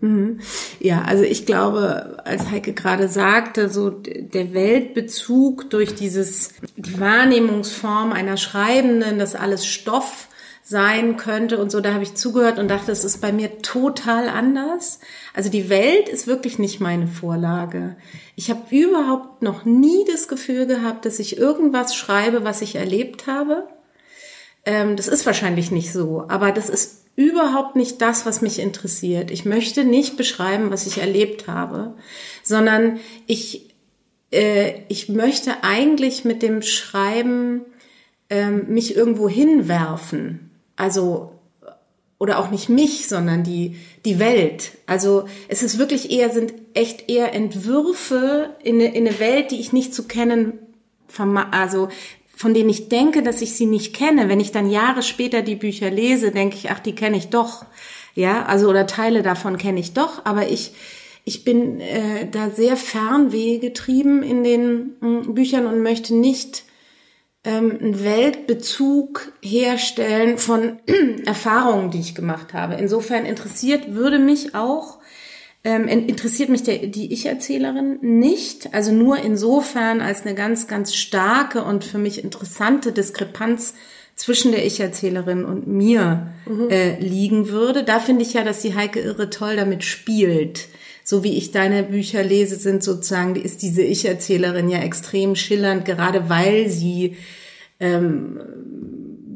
Mhm. Ja, also ich glaube, als Heike gerade sagte, so der Weltbezug durch dieses, die Wahrnehmungsform einer Schreibenden, dass alles Stoff sein könnte und so, da habe ich zugehört und dachte, es ist bei mir total anders. Also die Welt ist wirklich nicht meine Vorlage. Ich habe überhaupt noch nie das Gefühl gehabt, dass ich irgendwas schreibe, was ich erlebt habe. Ähm, das ist wahrscheinlich nicht so, aber das ist überhaupt nicht das, was mich interessiert. Ich möchte nicht beschreiben, was ich erlebt habe, sondern ich, äh, ich möchte eigentlich mit dem Schreiben ähm, mich irgendwo hinwerfen. Also, oder auch nicht mich, sondern die, die Welt. Also, es ist wirklich eher, sind echt eher Entwürfe in eine, in eine Welt, die ich nicht zu kennen, also, von denen ich denke, dass ich sie nicht kenne. Wenn ich dann Jahre später die Bücher lese, denke ich, ach, die kenne ich doch. Ja, also, oder Teile davon kenne ich doch, aber ich, ich bin äh, da sehr fernwehgetrieben in den äh, Büchern und möchte nicht ähm, einen Weltbezug herstellen von (clears throat) Erfahrungen, die ich gemacht habe. Insofern interessiert würde mich auch, ähm, interessiert mich der, die Ich-Erzählerin nicht, also nur insofern als eine ganz, ganz starke und für mich interessante Diskrepanz zwischen der Ich-Erzählerin und mir mhm. äh, liegen würde. Da finde ich ja, dass die Heike irre toll damit spielt so wie ich deine Bücher lese, sind sozusagen, ist diese Ich-Erzählerin ja extrem schillernd, gerade weil sie ähm,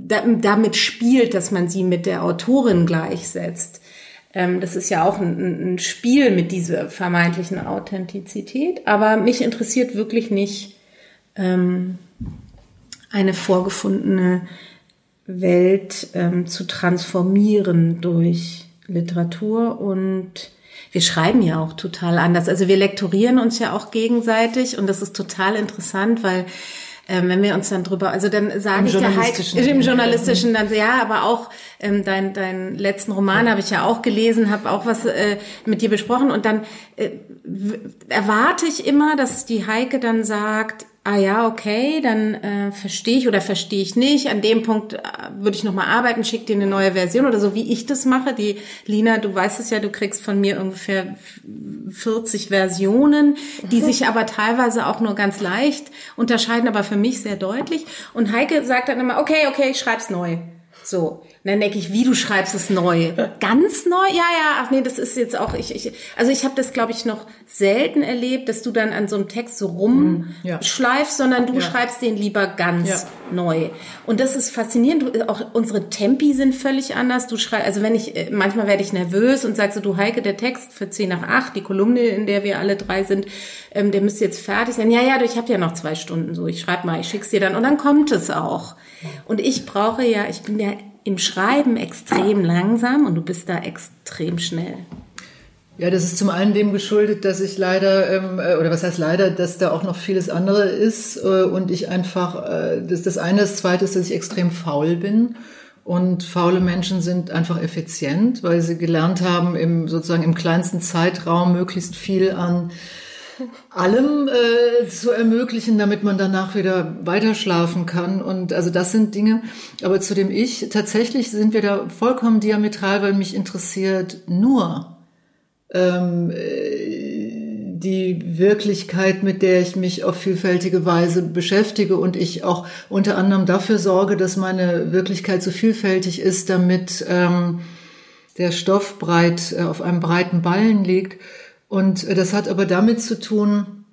da, damit spielt, dass man sie mit der Autorin gleichsetzt. Ähm, das ist ja auch ein, ein Spiel mit dieser vermeintlichen Authentizität. Aber mich interessiert wirklich nicht ähm, eine vorgefundene Welt ähm, zu transformieren durch Literatur und wir schreiben ja auch total anders. Also wir lektorieren uns ja auch gegenseitig und das ist total interessant, weil ähm, wenn wir uns dann drüber, also dann sage ich der Heike, im journalistischen dann, ja, aber auch ähm, dein, dein letzten Roman ja. habe ich ja auch gelesen, habe auch was äh, mit dir besprochen und dann äh, erwarte ich immer, dass die Heike dann sagt, ah ja, okay, dann äh, verstehe ich oder verstehe ich nicht. An dem Punkt äh, würde ich nochmal arbeiten, schick dir eine neue Version oder so, wie ich das mache. Die Lina, du weißt es ja, du kriegst von mir ungefähr 40 Versionen, die sich aber teilweise auch nur ganz leicht unterscheiden, aber für mich sehr deutlich. Und Heike sagt dann immer, okay, okay, ich schreib's neu. So. Dann denke ich, wie du schreibst es neu. (laughs) Ganz neu? Ja, ja, ach nee, das ist jetzt auch, ich, ich also ich habe das, glaube ich, noch selten erlebt, dass du dann an so einem Text so rumschleifst, ja. sondern du ja. schreibst den lieber ganz ja. neu. Und das ist faszinierend. Du, auch unsere Tempi sind völlig anders. Du schreibst, also wenn ich, äh, manchmal werde ich nervös und sag so, du Heike, der Text für 10 nach 8, die Kolumne, in der wir alle drei sind, ähm, der müsste jetzt fertig sein. Ja, ja, du, ich habe ja noch zwei Stunden so. Ich schreib mal, ich schick's dir dann und dann kommt es auch. Und ich brauche ja, ich bin ja im Schreiben extrem langsam und du bist da extrem schnell. Ja, das ist zum einen dem geschuldet, dass ich leider, ähm, äh, oder was heißt leider, dass da auch noch vieles andere ist äh, und ich einfach, äh, das das eine, das zweite ist, dass ich extrem faul bin. Und faule Menschen sind einfach effizient, weil sie gelernt haben, im, sozusagen im kleinsten Zeitraum möglichst viel an allem äh, zu ermöglichen, damit man danach wieder weiter schlafen kann. Und also das sind Dinge. Aber zu dem Ich, tatsächlich sind wir da vollkommen diametral, weil mich interessiert nur ähm, äh, die Wirklichkeit, mit der ich mich auf vielfältige Weise beschäftige und ich auch unter anderem dafür sorge, dass meine Wirklichkeit so vielfältig ist, damit ähm, der Stoff breit äh, auf einem breiten Ballen liegt und das hat aber damit zu tun,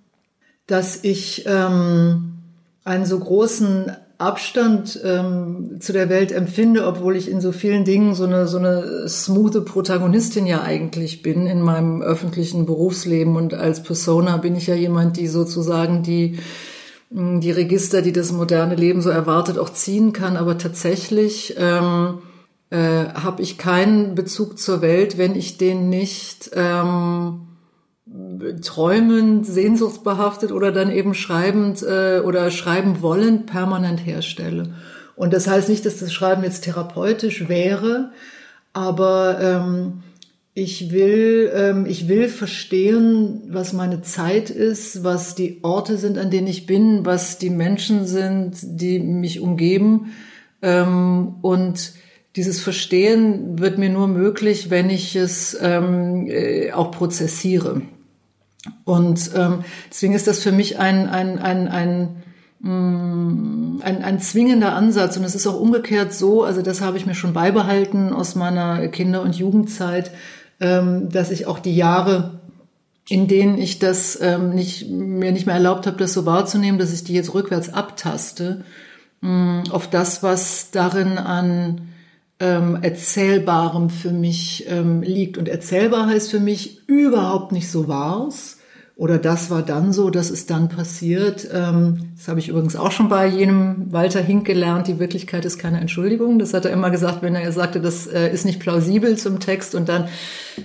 dass ich ähm, einen so großen Abstand ähm, zu der Welt empfinde, obwohl ich in so vielen Dingen so eine so eine smoothe Protagonistin ja eigentlich bin in meinem öffentlichen Berufsleben und als Persona bin ich ja jemand, die sozusagen die die Register, die das moderne Leben so erwartet, auch ziehen kann. Aber tatsächlich ähm, äh, habe ich keinen Bezug zur Welt, wenn ich den nicht ähm, träumend, sehnsuchtsbehaftet oder dann eben schreibend äh, oder schreiben wollend permanent herstelle. Und das heißt nicht, dass das Schreiben jetzt therapeutisch wäre, aber ähm, ich will, ähm, ich will verstehen, was meine Zeit ist, was die Orte sind, an denen ich bin, was die Menschen sind, die mich umgeben. Ähm, und dieses Verstehen wird mir nur möglich, wenn ich es ähm, äh, auch prozessiere. Und ähm, deswegen ist das für mich ein, ein, ein, ein, mm, ein, ein zwingender Ansatz. Und es ist auch umgekehrt so, also das habe ich mir schon beibehalten aus meiner Kinder- und Jugendzeit, ähm, dass ich auch die Jahre, in denen ich das ähm, nicht, mir nicht mehr erlaubt habe, das so wahrzunehmen, dass ich die jetzt rückwärts abtaste, ähm, auf das, was darin an ähm, Erzählbarem für mich ähm, liegt. Und erzählbar heißt für mich überhaupt nicht so war's, oder das war dann so, das ist dann passiert. Ähm, das habe ich übrigens auch schon bei jenem Walter Hink gelernt. Die Wirklichkeit ist keine Entschuldigung. Das hat er immer gesagt, wenn er sagte, das äh, ist nicht plausibel zum Text. Und dann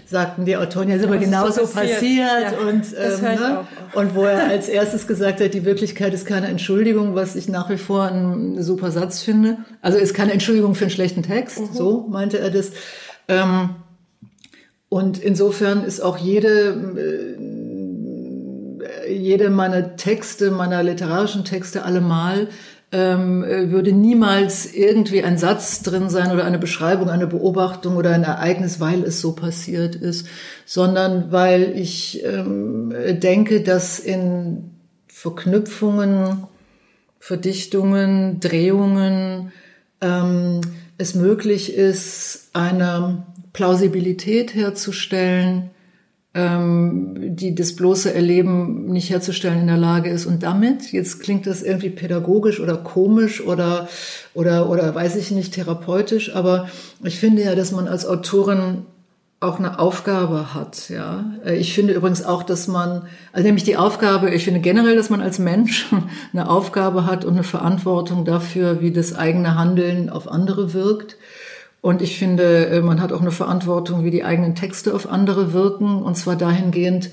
sagten die Autoren, ja, ist aber genauso so passiert. passiert. Ja, und, ähm, ne? und wo er als erstes gesagt hat, die Wirklichkeit ist keine Entschuldigung, was ich nach wie vor einen super Satz finde. Also ist keine Entschuldigung für einen schlechten Text. Mhm. So meinte er das. Ähm, und insofern ist auch jede äh, jede meiner Texte, meiner literarischen Texte allemal ähm, würde niemals irgendwie ein Satz drin sein oder eine Beschreibung, eine Beobachtung oder ein Ereignis, weil es so passiert ist, sondern weil ich ähm, denke, dass in Verknüpfungen, Verdichtungen, Drehungen ähm, es möglich ist, eine Plausibilität herzustellen, die das bloße Erleben nicht herzustellen in der Lage ist. Und damit, jetzt klingt das irgendwie pädagogisch oder komisch oder, oder, oder weiß ich nicht, therapeutisch, aber ich finde ja, dass man als Autorin auch eine Aufgabe hat, ja. Äh, ich finde übrigens auch, dass man, also nämlich die Aufgabe, ich finde generell, dass man als Mensch (laughs) eine Aufgabe hat und eine Verantwortung dafür, wie das eigene Handeln auf andere wirkt. Und ich finde, äh, man hat auch eine Verantwortung, wie die eigenen Texte auf andere wirken. Und zwar dahingehend,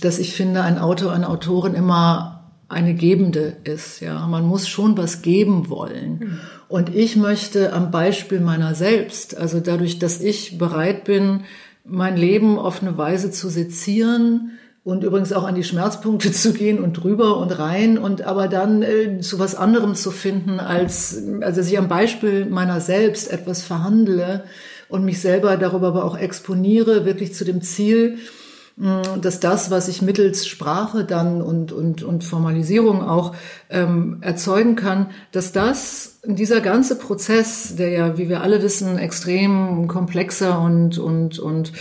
dass ich finde, ein Autor, eine Autorin immer eine Gebende ist. Ja, man muss schon was geben wollen. Mhm. Und ich möchte am Beispiel meiner selbst, also dadurch, dass ich bereit bin, mein Leben auf eine Weise zu sezieren, und übrigens auch an die Schmerzpunkte (laughs) zu gehen und drüber und rein und aber dann äh, zu was anderem zu finden, als also dass ich am Beispiel meiner selbst etwas verhandle und mich selber darüber aber auch exponiere, wirklich zu dem Ziel, dass das, was ich mittels Sprache dann und, und, und Formalisierung auch ähm, erzeugen kann, dass das, dieser ganze Prozess, der ja, wie wir alle wissen, extrem komplexer und, und, und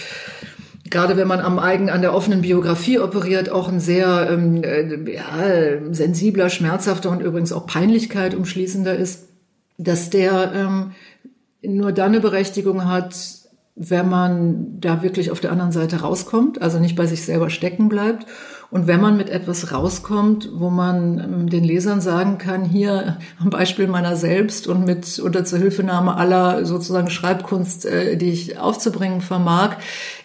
gerade wenn man am eigen an der offenen Biografie operiert, auch ein sehr ähm, äh, ja, sensibler, schmerzhafter und übrigens auch Peinlichkeit umschließender ist, dass der ähm, nur dann eine Berechtigung hat, wenn man da wirklich auf der anderen Seite rauskommt, also nicht bei sich selber stecken bleibt. Und wenn man mit etwas rauskommt, wo man ähm, den Lesern sagen kann, hier am Beispiel meiner selbst und mit unter Zuhilfenahme aller sozusagen Schreibkunst, äh, die ich aufzubringen vermag,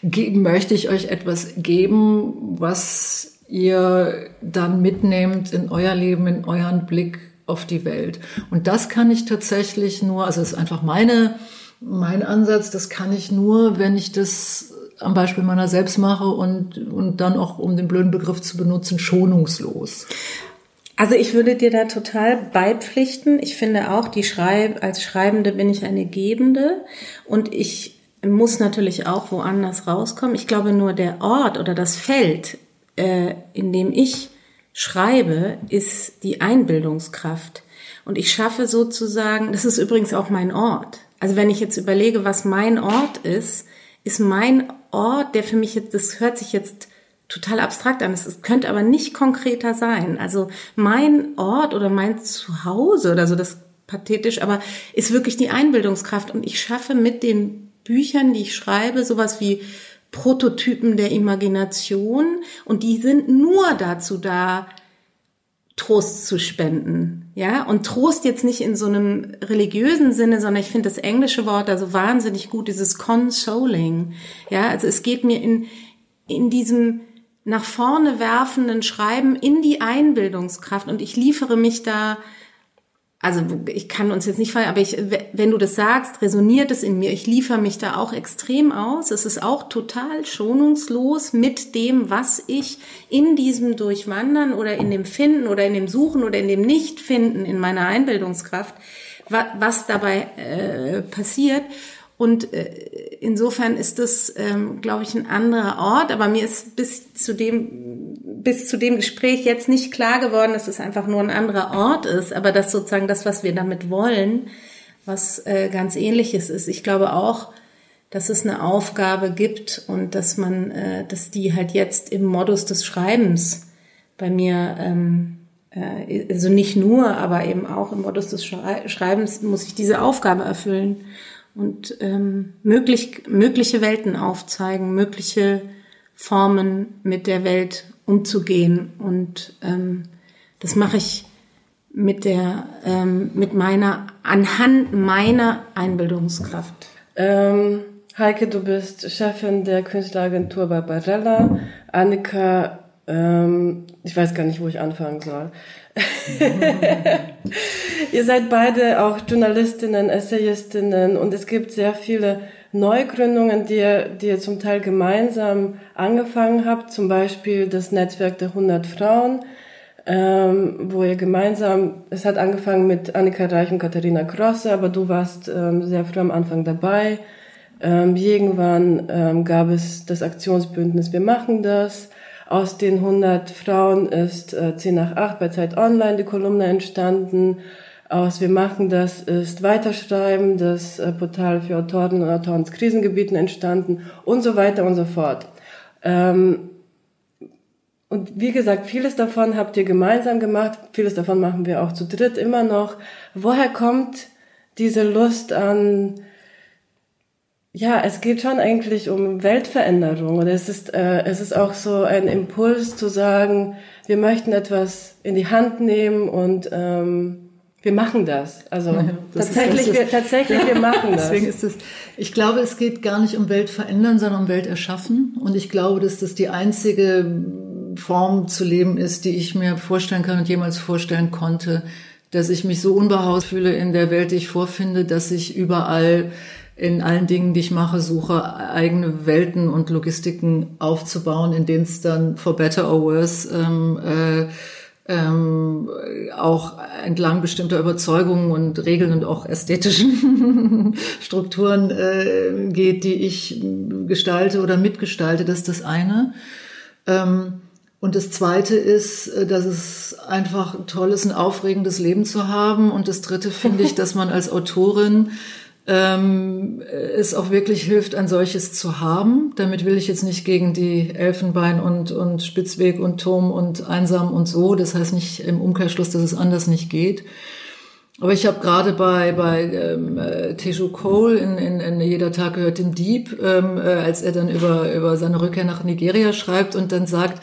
möchte ich euch etwas geben, was ihr dann mitnehmt in euer Leben, in euren Blick auf die Welt. Und das kann ich tatsächlich nur, also es ist einfach meine mein Ansatz, das kann ich nur, wenn ich das am Beispiel meiner selbst mache und, und dann auch, um den blöden Begriff zu benutzen, schonungslos. Also ich würde dir da total beipflichten. Ich finde auch, die Schreib als Schreibende bin ich eine Gebende und ich muss natürlich auch woanders rauskommen. Ich glaube nur der Ort oder das Feld, äh, in dem ich schreibe, ist die Einbildungskraft. Und ich schaffe sozusagen, das ist übrigens auch mein Ort. Also wenn ich jetzt überlege, was mein Ort ist, ist mein Ort, der für mich jetzt, das hört sich jetzt total abstrakt an, es könnte aber nicht konkreter sein. Also mein Ort oder mein Zuhause oder so, das pathetisch, aber ist wirklich die Einbildungskraft und ich schaffe mit den Büchern, die ich schreibe, sowas wie Prototypen der Imagination und die sind nur dazu da, Trost zu spenden. Ja, und Trost jetzt nicht in so einem religiösen Sinne, sondern ich finde das englische Wort also wahnsinnig gut, dieses consoling. Ja, also es geht mir in, in diesem nach vorne werfenden Schreiben in die Einbildungskraft und ich liefere mich da also ich kann uns jetzt nicht fallen, aber ich, wenn du das sagst, resoniert es in mir. Ich liefere mich da auch extrem aus. Es ist auch total schonungslos mit dem, was ich in diesem Durchwandern oder in dem Finden oder in dem Suchen oder in dem Nichtfinden in meiner Einbildungskraft, was dabei äh, passiert. Und äh, insofern ist das, ähm, glaube ich, ein anderer Ort. Aber mir ist bis zu dem bis zu dem Gespräch jetzt nicht klar geworden, dass es einfach nur ein anderer Ort ist, aber dass sozusagen das, was wir damit wollen, was äh, ganz ähnliches ist. Ich glaube auch, dass es eine Aufgabe gibt und dass man, äh, dass die halt jetzt im Modus des Schreibens bei mir, ähm, äh, also nicht nur, aber eben auch im Modus des Schreibens muss ich diese Aufgabe erfüllen und ähm, möglich, mögliche Welten aufzeigen, mögliche Formen mit der Welt umzugehen. Und ähm, das mache ich mit der, ähm, mit meiner, anhand meiner Einbildungskraft. Ähm, Heike, du bist Chefin der Künstleragentur Barbarella. Annika, ähm, ich weiß gar nicht, wo ich anfangen soll. (laughs) Ihr seid beide auch Journalistinnen, Essayistinnen und es gibt sehr viele Neugründungen, die ihr, die ihr zum Teil gemeinsam angefangen habt, zum Beispiel das Netzwerk der 100 Frauen, ähm, wo ihr gemeinsam, es hat angefangen mit Annika Reich und Katharina Krosse, aber du warst ähm, sehr früh am Anfang dabei. Ähm, irgendwann ähm, gab es das Aktionsbündnis Wir machen das. Aus den 100 Frauen ist äh, 10 nach 8 bei Zeit Online die Kolumne entstanden aus Wir machen das ist Weiterschreiben, das äh, Portal für Autoren und Autoren aus Krisengebieten entstanden und so weiter und so fort. Ähm, und wie gesagt, vieles davon habt ihr gemeinsam gemacht, vieles davon machen wir auch zu dritt immer noch. Woher kommt diese Lust an, ja, es geht schon eigentlich um Weltveränderung oder es ist, äh, es ist auch so ein Impuls zu sagen, wir möchten etwas in die Hand nehmen und ähm, wir machen das. Also ja, das tatsächlich, ist, wir, tatsächlich, wir machen das. Deswegen ist es, ich glaube, es geht gar nicht um Welt verändern, sondern um Welt erschaffen. Und ich glaube, dass das die einzige Form zu leben ist, die ich mir vorstellen kann und jemals vorstellen konnte, dass ich mich so unbehaust fühle in der Welt, die ich vorfinde, dass ich überall in allen Dingen, die ich mache, suche, eigene Welten und Logistiken aufzubauen, in denen es dann for better or worse ähm, äh, ähm, auch entlang bestimmter Überzeugungen und Regeln und auch ästhetischen (laughs) Strukturen äh, geht, die ich gestalte oder mitgestalte. Das ist das eine. Ähm, und das Zweite ist, äh, dass es einfach toll ist, ein aufregendes Leben zu haben. Und das Dritte finde ich, (laughs) dass man als Autorin ähm, es auch wirklich hilft, ein solches zu haben. Damit will ich jetzt nicht gegen die Elfenbein und, und Spitzweg und Turm und Einsam und so. Das heißt nicht im Umkehrschluss, dass es anders nicht geht. Aber ich habe gerade bei bei ähm, äh, Tejo Cole in, in, in Jeder Tag gehört dem Dieb, ähm, äh, als er dann über über seine Rückkehr nach Nigeria schreibt und dann sagt,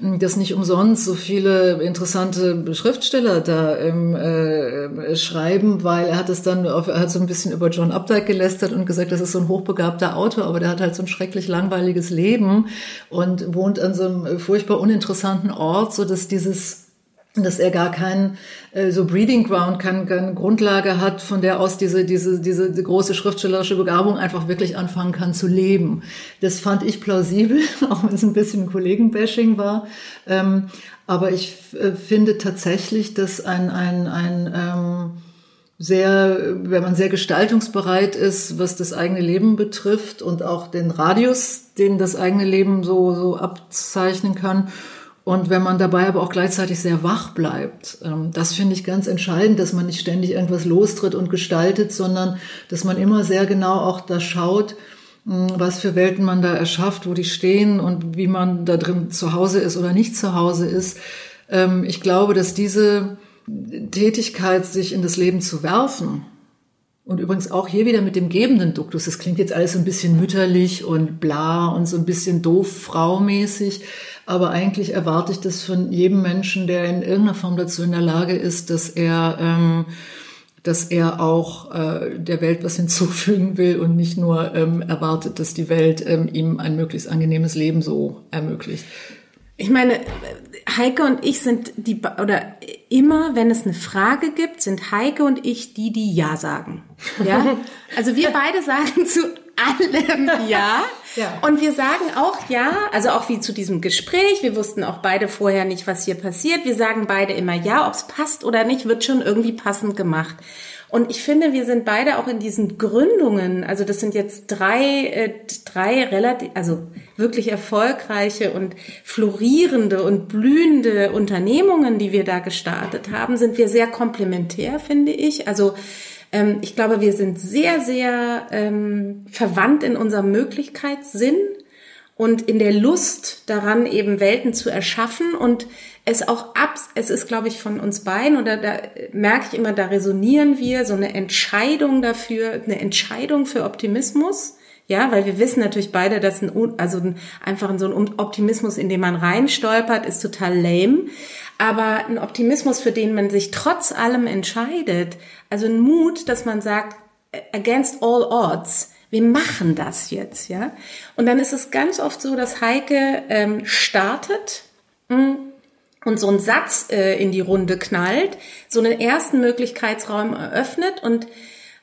hm, dass nicht umsonst so viele interessante Schriftsteller da ähm, äh, schreiben, weil er hat es dann, auf, er hat so ein bisschen über John Updike gelästert und gesagt, das ist so ein hochbegabter Autor, aber der hat halt so ein schrecklich langweiliges Leben und wohnt an so einem furchtbar uninteressanten Ort, so dass dieses dass er gar keinen äh, so Breeding Ground, keine, keine Grundlage hat, von der aus diese, diese, diese die große schriftstellerische Begabung einfach wirklich anfangen kann zu leben. Das fand ich plausibel, (laughs) auch wenn es ein bisschen Kollegenbashing war. Ähm, aber ich äh, finde tatsächlich, dass ein, ein, ein ähm, sehr, wenn man sehr gestaltungsbereit ist, was das eigene Leben betrifft und auch den Radius, den das eigene Leben so, so abzeichnen kann, und wenn man dabei aber auch gleichzeitig sehr wach bleibt, ähm, das finde ich ganz entscheidend, dass man nicht ständig irgendwas lostritt und gestaltet, sondern dass man immer sehr genau auch da schaut, hm, was für Welten man da erschafft, wo die stehen und wie man da drin zu Hause ist oder nicht zu Hause ist. Ähm, ich glaube, dass diese Tätigkeit, sich in das Leben zu werfen, und übrigens auch hier wieder mit dem gebenden Duktus. Das klingt jetzt alles so ein bisschen mütterlich und bla und so ein bisschen doof fraumäßig. Aber eigentlich erwarte ich das von jedem Menschen, der in irgendeiner Form dazu in der Lage ist, dass er, ähm, dass er auch äh, der Welt was hinzufügen will und nicht nur ähm, erwartet, dass die Welt ähm, ihm ein möglichst angenehmes Leben so ermöglicht. Ich meine, Heike und ich sind die, oder immer, wenn es eine Frage gibt, sind Heike und ich die, die Ja sagen. Ja? (laughs) Also wir beide sagen zu allem Ja. ja. Und wir sagen auch Ja, also auch wie zu diesem Gespräch. Wir wussten auch beide vorher nicht, was hier passiert. Wir sagen beide immer Ja, ob es passt oder nicht, wird schon irgendwie passend gemacht. Und ich finde, wir sind beide auch in diesen Gründungen, also das sind jetzt drei, äh, drei relativ, also wirklich erfolgreiche und florierende und blühende Unternehmungen, die wir da gestartet haben, sind wir sehr komplementär, finde ich. Also ähm, ich glaube, wir sind sehr, sehr ähm, verwandt in unserem Möglichkeitssinn und in der Lust daran, eben Welten zu erschaffen und es auch ab, es ist, glaube ich, von uns beiden, oder da merke ich immer, da resonieren wir, so eine Entscheidung dafür, eine Entscheidung für Optimismus. Ja, weil wir wissen natürlich beide, dass ein, also ein, einfach so ein Optimismus, in den man reinstolpert, ist total lame. Aber ein Optimismus, für den man sich trotz allem entscheidet, also ein Mut, dass man sagt, against all odds, wir machen das jetzt, ja. Und dann ist es ganz oft so, dass Heike ähm, startet mh, hm, und so einen Satz äh, in die Runde knallt, so einen ersten Möglichkeitsraum eröffnet und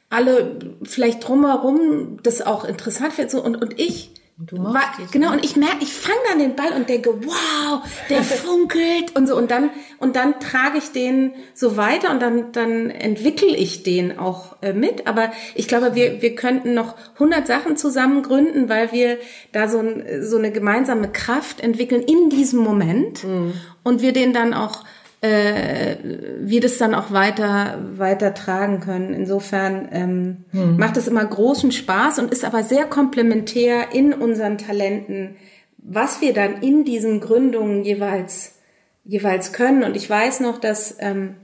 alle vielleicht drumherum das auch interessant wird so und und ich Du machst war, genau und ich merke, ich fange dann den Ball und denke, wow, der (laughs) funkelt und so und dann und dann trage ich den so weiter und dann dann entwickle ich den auch äh, mit. Aber ich glaube, wir wir könnten noch 100 Sachen zusammen gründen, weil wir da so, ein, so eine gemeinsame Kraft entwickeln in diesem Moment mhm. und wir den dann auch äh, wir das dann auch weiter weiter tragen können. Insofern ähm, hm. macht es immer großen Spaß und ist aber sehr komplementär in unseren Talenten, was wir dann in diesen Gründungen jeweils jeweils können. Und ich weiß noch, dass ähm,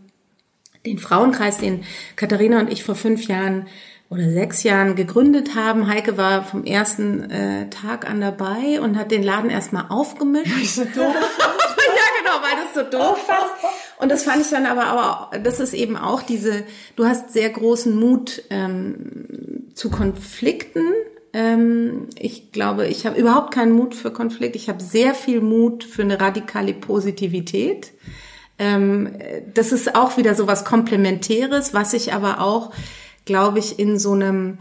den Frauenkreis, den Katharina und ich vor fünf Jahren oder sechs Jahren gegründet haben. Heike war vom ersten äh, Tag an dabei und hat den Laden erstmal aufgemischt. So doof. (laughs) genau, weil du es so doof fandst. Und das fand ich dann aber, aber das ist eben auch diese, du hast sehr großen Mut ähm, zu Konflikten Ähm, ich glaube, ich habe überhaupt keinen Mut für Konflikt. Ich habe sehr viel Mut für eine radikale Positivität. Ähm, das ist auch wieder so was Komplementäres, was ich aber auch, glaube ich, in so einem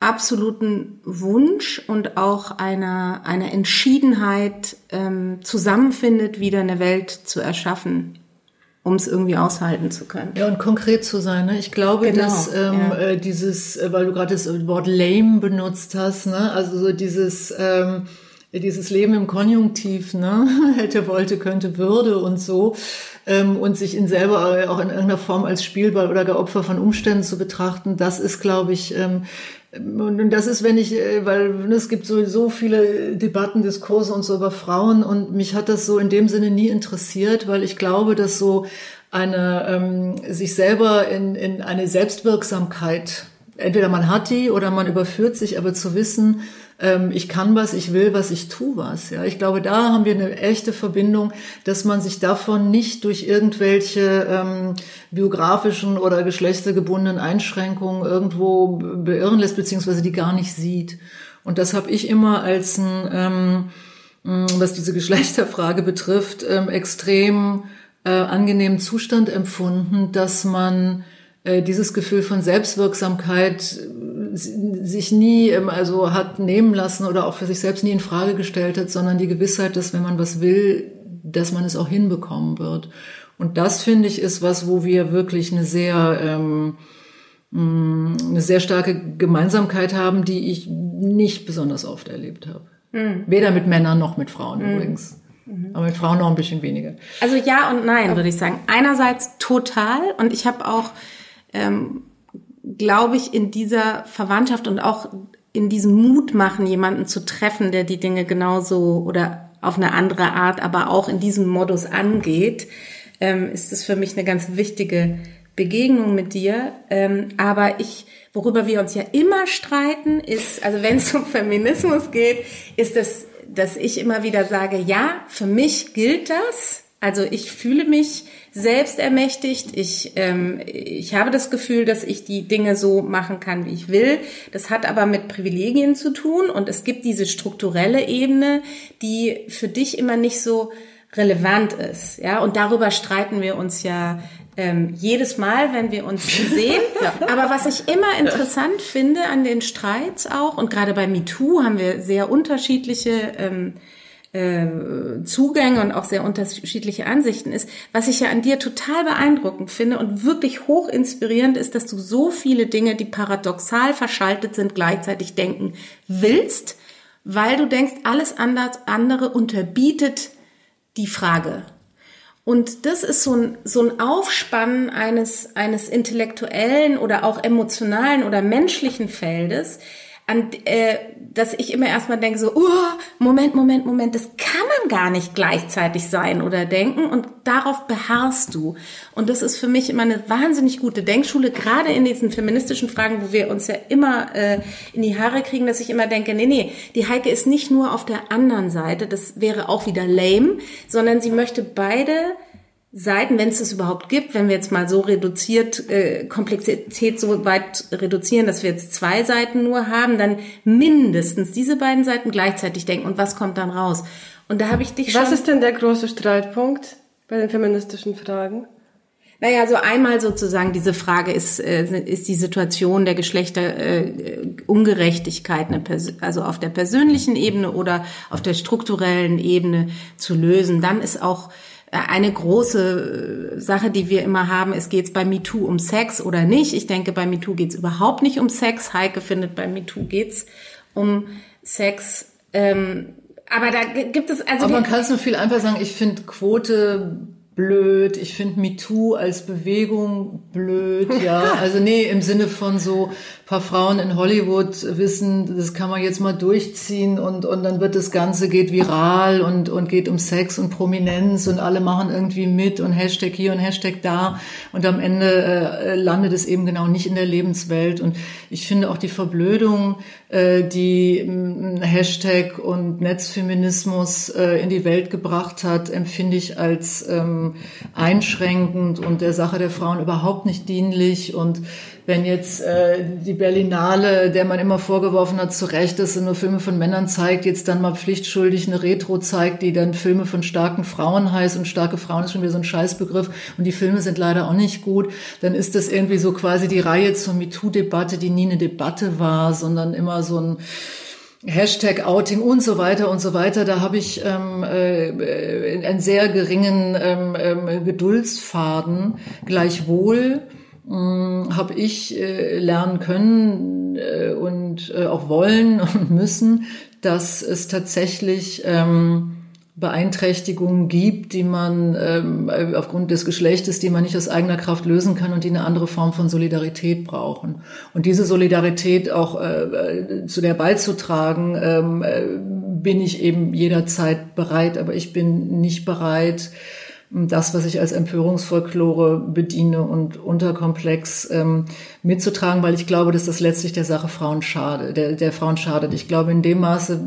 absoluten Wunsch und auch einer, einer Entschiedenheit ähm, zusammenfindet, wieder eine Welt zu erschaffen, um es irgendwie aushalten zu können. Ja, und konkret zu sein. Ne? Ich glaube, genau, dass ähm, ja. äh, dieses, äh, weil du gerade das Wort lame benutzt hast, ne? also so dieses... Ähm, dieses Leben im Konjunktiv, ne, (laughs) hätte, wollte, könnte, würde und so, ähm, und sich in selber auch in irgendeiner Form als Spielball oder gar Opfer von Umständen zu betrachten, das ist, glaube ich, ähm, und das ist, wenn ich, äh, weil es gibt so, so viele Debatten, Diskurse und so über Frauen und mich hat das so in dem Sinne nie interessiert, weil ich glaube, dass so eine ähm, sich selber in, in eine Selbstwirksamkeit, entweder man hat die oder man überführt sich, aber zu wissen, ich kann was, ich will was, ich tu was. Ja, ich glaube, da haben wir eine echte Verbindung, dass man sich davon nicht durch irgendwelche ähm, biografischen oder geschlechtergebundenen Einschränkungen irgendwo beirren lässt, beziehungsweise die gar nicht sieht. Und das habe ich immer als ein, ähm, was diese (laughs) Geschlechterfrage betrifft, ähm, extrem äh, angenehmen Zustand empfunden, dass man äh, dieses Gefühl von Selbstwirksamkeit sich nie ähm, also hat nehmen lassen oder auch für sich selbst nie in Frage gestellt hat, sondern die Gewissheit, dass wenn man was will, dass man es auch hinbekommen wird. Und das finde ich ist was, wo wir wirklich eine sehr ähm, mm, eine sehr starke Gemeinsamkeit haben, die ich nicht besonders oft erlebt habe. Mhm. Weder mit Männern noch mit Frauen mhm. übrigens. Mhm. Aber mit Frauen noch ein bisschen weniger. Also ja und nein, würde ich sagen. Einerseits total und ich habe auch ähm, glaube ich, in dieser Verwandtschaft und auch in diesem Mut machen, jemanden zu treffen, der die Dinge genauso oder auf eine andere Art, aber auch in diesem Modus angeht, ähm, ist es für mich eine ganz wichtige Begegnung mit dir. Ähm, aber ich, worüber wir uns ja immer streiten, ist, also wenn es um Feminismus geht, ist das, dass ich immer wieder sage, ja, für mich gilt das. Also ich fühle mich selbst ermächtigt. Ich, ähm, ich habe das Gefühl, dass ich die Dinge so machen kann, wie ich will. Das hat aber mit Privilegien zu tun und es gibt diese strukturelle Ebene, die für dich immer nicht so relevant ist. Ja, und darüber streiten wir uns ja ähm, jedes Mal, wenn wir uns (laughs) sehen. ja. Aber was ich immer interessant finde an den Streits auch, und gerade bei MeToo haben wir sehr unterschiedliche ähm, äh, Zugänge und auch sehr unterschiedliche Ansichten ist. Was ich ja an dir total beeindruckend finde und wirklich hoch inspirierend ist, dass du so viele Dinge, die paradoxal verschaltet sind, gleichzeitig denken willst, weil du denkst, alles andere unterbietet die Frage. Und das ist so ein, so ein Aufspannen eines, eines intellektuellen oder auch emotionalen oder menschlichen Feldes, an, äh, dass ich immer erstmal denke so, oh, Moment, Moment, Moment, das kann man gar nicht gleichzeitig sein oder denken und darauf beharrst du. Und das ist für mich immer eine wahnsinnig gute Denkschule, gerade in diesen feministischen Fragen, wo wir uns ja immer äh, in die Haare kriegen, dass ich immer denke, nee, nee, die Heike ist nicht nur auf der anderen Seite, das wäre auch wieder lame, sondern sie möchte beide Seiten, wenn es es überhaupt gibt, wenn wir jetzt mal so reduziert, äh, Komplexität so weit reduzieren, dass wir jetzt zwei Seiten nur haben, dann mindestens diese beiden Seiten gleichzeitig denken. Und was kommt dann raus? Und da habe ich dich schon. Was ist denn der große Streitpunkt bei den feministischen Fragen? Naja, so einmal sozusagen diese Frage ist, äh, ist die Situation der Geschlechterungerechtigkeit, äh, also auf der persönlichen Ebene oder auf der strukturellen Ebene zu lösen. Dann ist auch eine große Sache, die wir immer haben, ist, geht es bei MeToo um Sex oder nicht? Ich denke, bei MeToo geht es überhaupt nicht um Sex. Heike findet, bei MeToo geht's um Sex. Ähm, aber da gibt es also. Aber man kann es nur viel einfacher sagen. Ich finde Quote blöd. Ich finde MeToo als Bewegung blöd. Ja, (laughs) also nee, im Sinne von so paar Frauen in Hollywood wissen, das kann man jetzt mal durchziehen und, und dann wird das Ganze geht viral und, und geht um Sex und Prominenz und alle machen irgendwie mit und Hashtag hier und Hashtag da und am Ende äh, landet es eben genau nicht in der Lebenswelt und ich finde auch die Verblödung, äh, die äh, Hashtag und Netzfeminismus äh, in die Welt gebracht hat, empfinde ich als ähm, einschränkend und der Sache der Frauen überhaupt nicht dienlich. Und wenn jetzt äh, die Berlinale, der man immer vorgeworfen hat, zu Recht, dass sie nur Filme von Männern zeigt, jetzt dann mal pflichtschuldig eine Retro zeigt, die dann Filme von starken Frauen heißt und starke Frauen ist schon wieder so ein Scheißbegriff und die Filme sind leider auch nicht gut, dann ist das irgendwie so quasi die Reihe zur MeToo-Debatte, die nie eine Debatte war, sondern immer so ein Hashtag Outing und so weiter und so weiter. Da habe ich ähm, äh, einen sehr geringen ähm, ähm, Geduldsfaden. Gleichwohl habe ich äh, lernen können äh, und äh, auch wollen (laughs) und müssen, dass es tatsächlich ähm, Beeinträchtigungen gibt, die man ähm, aufgrund des Geschlechtes, die man nicht aus eigener Kraft lösen kann und die eine andere Form von Solidarität brauchen. Und diese Solidarität auch äh, zu der beizutragen, ähm, äh, bin ich eben jederzeit bereit, aber ich bin nicht bereit, das, was ich als Empörungsfolklore bediene und unterkomplex ähm, mitzutragen, weil ich glaube, dass das letztlich der Sache Frauen schadet, der, der Frauen schadet. Ich glaube, in dem Maße,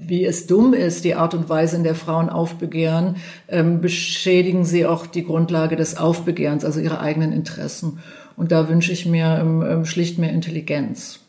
wie es dumm ist, die Art und Weise, in der Frauen aufbegehren, ähm, beschädigen sie auch die Grundlage des Aufbegehrens, also ihre eigenen Interessen. Und da wünsche ich mir ähm, ähm schlicht mehr Intelligenz.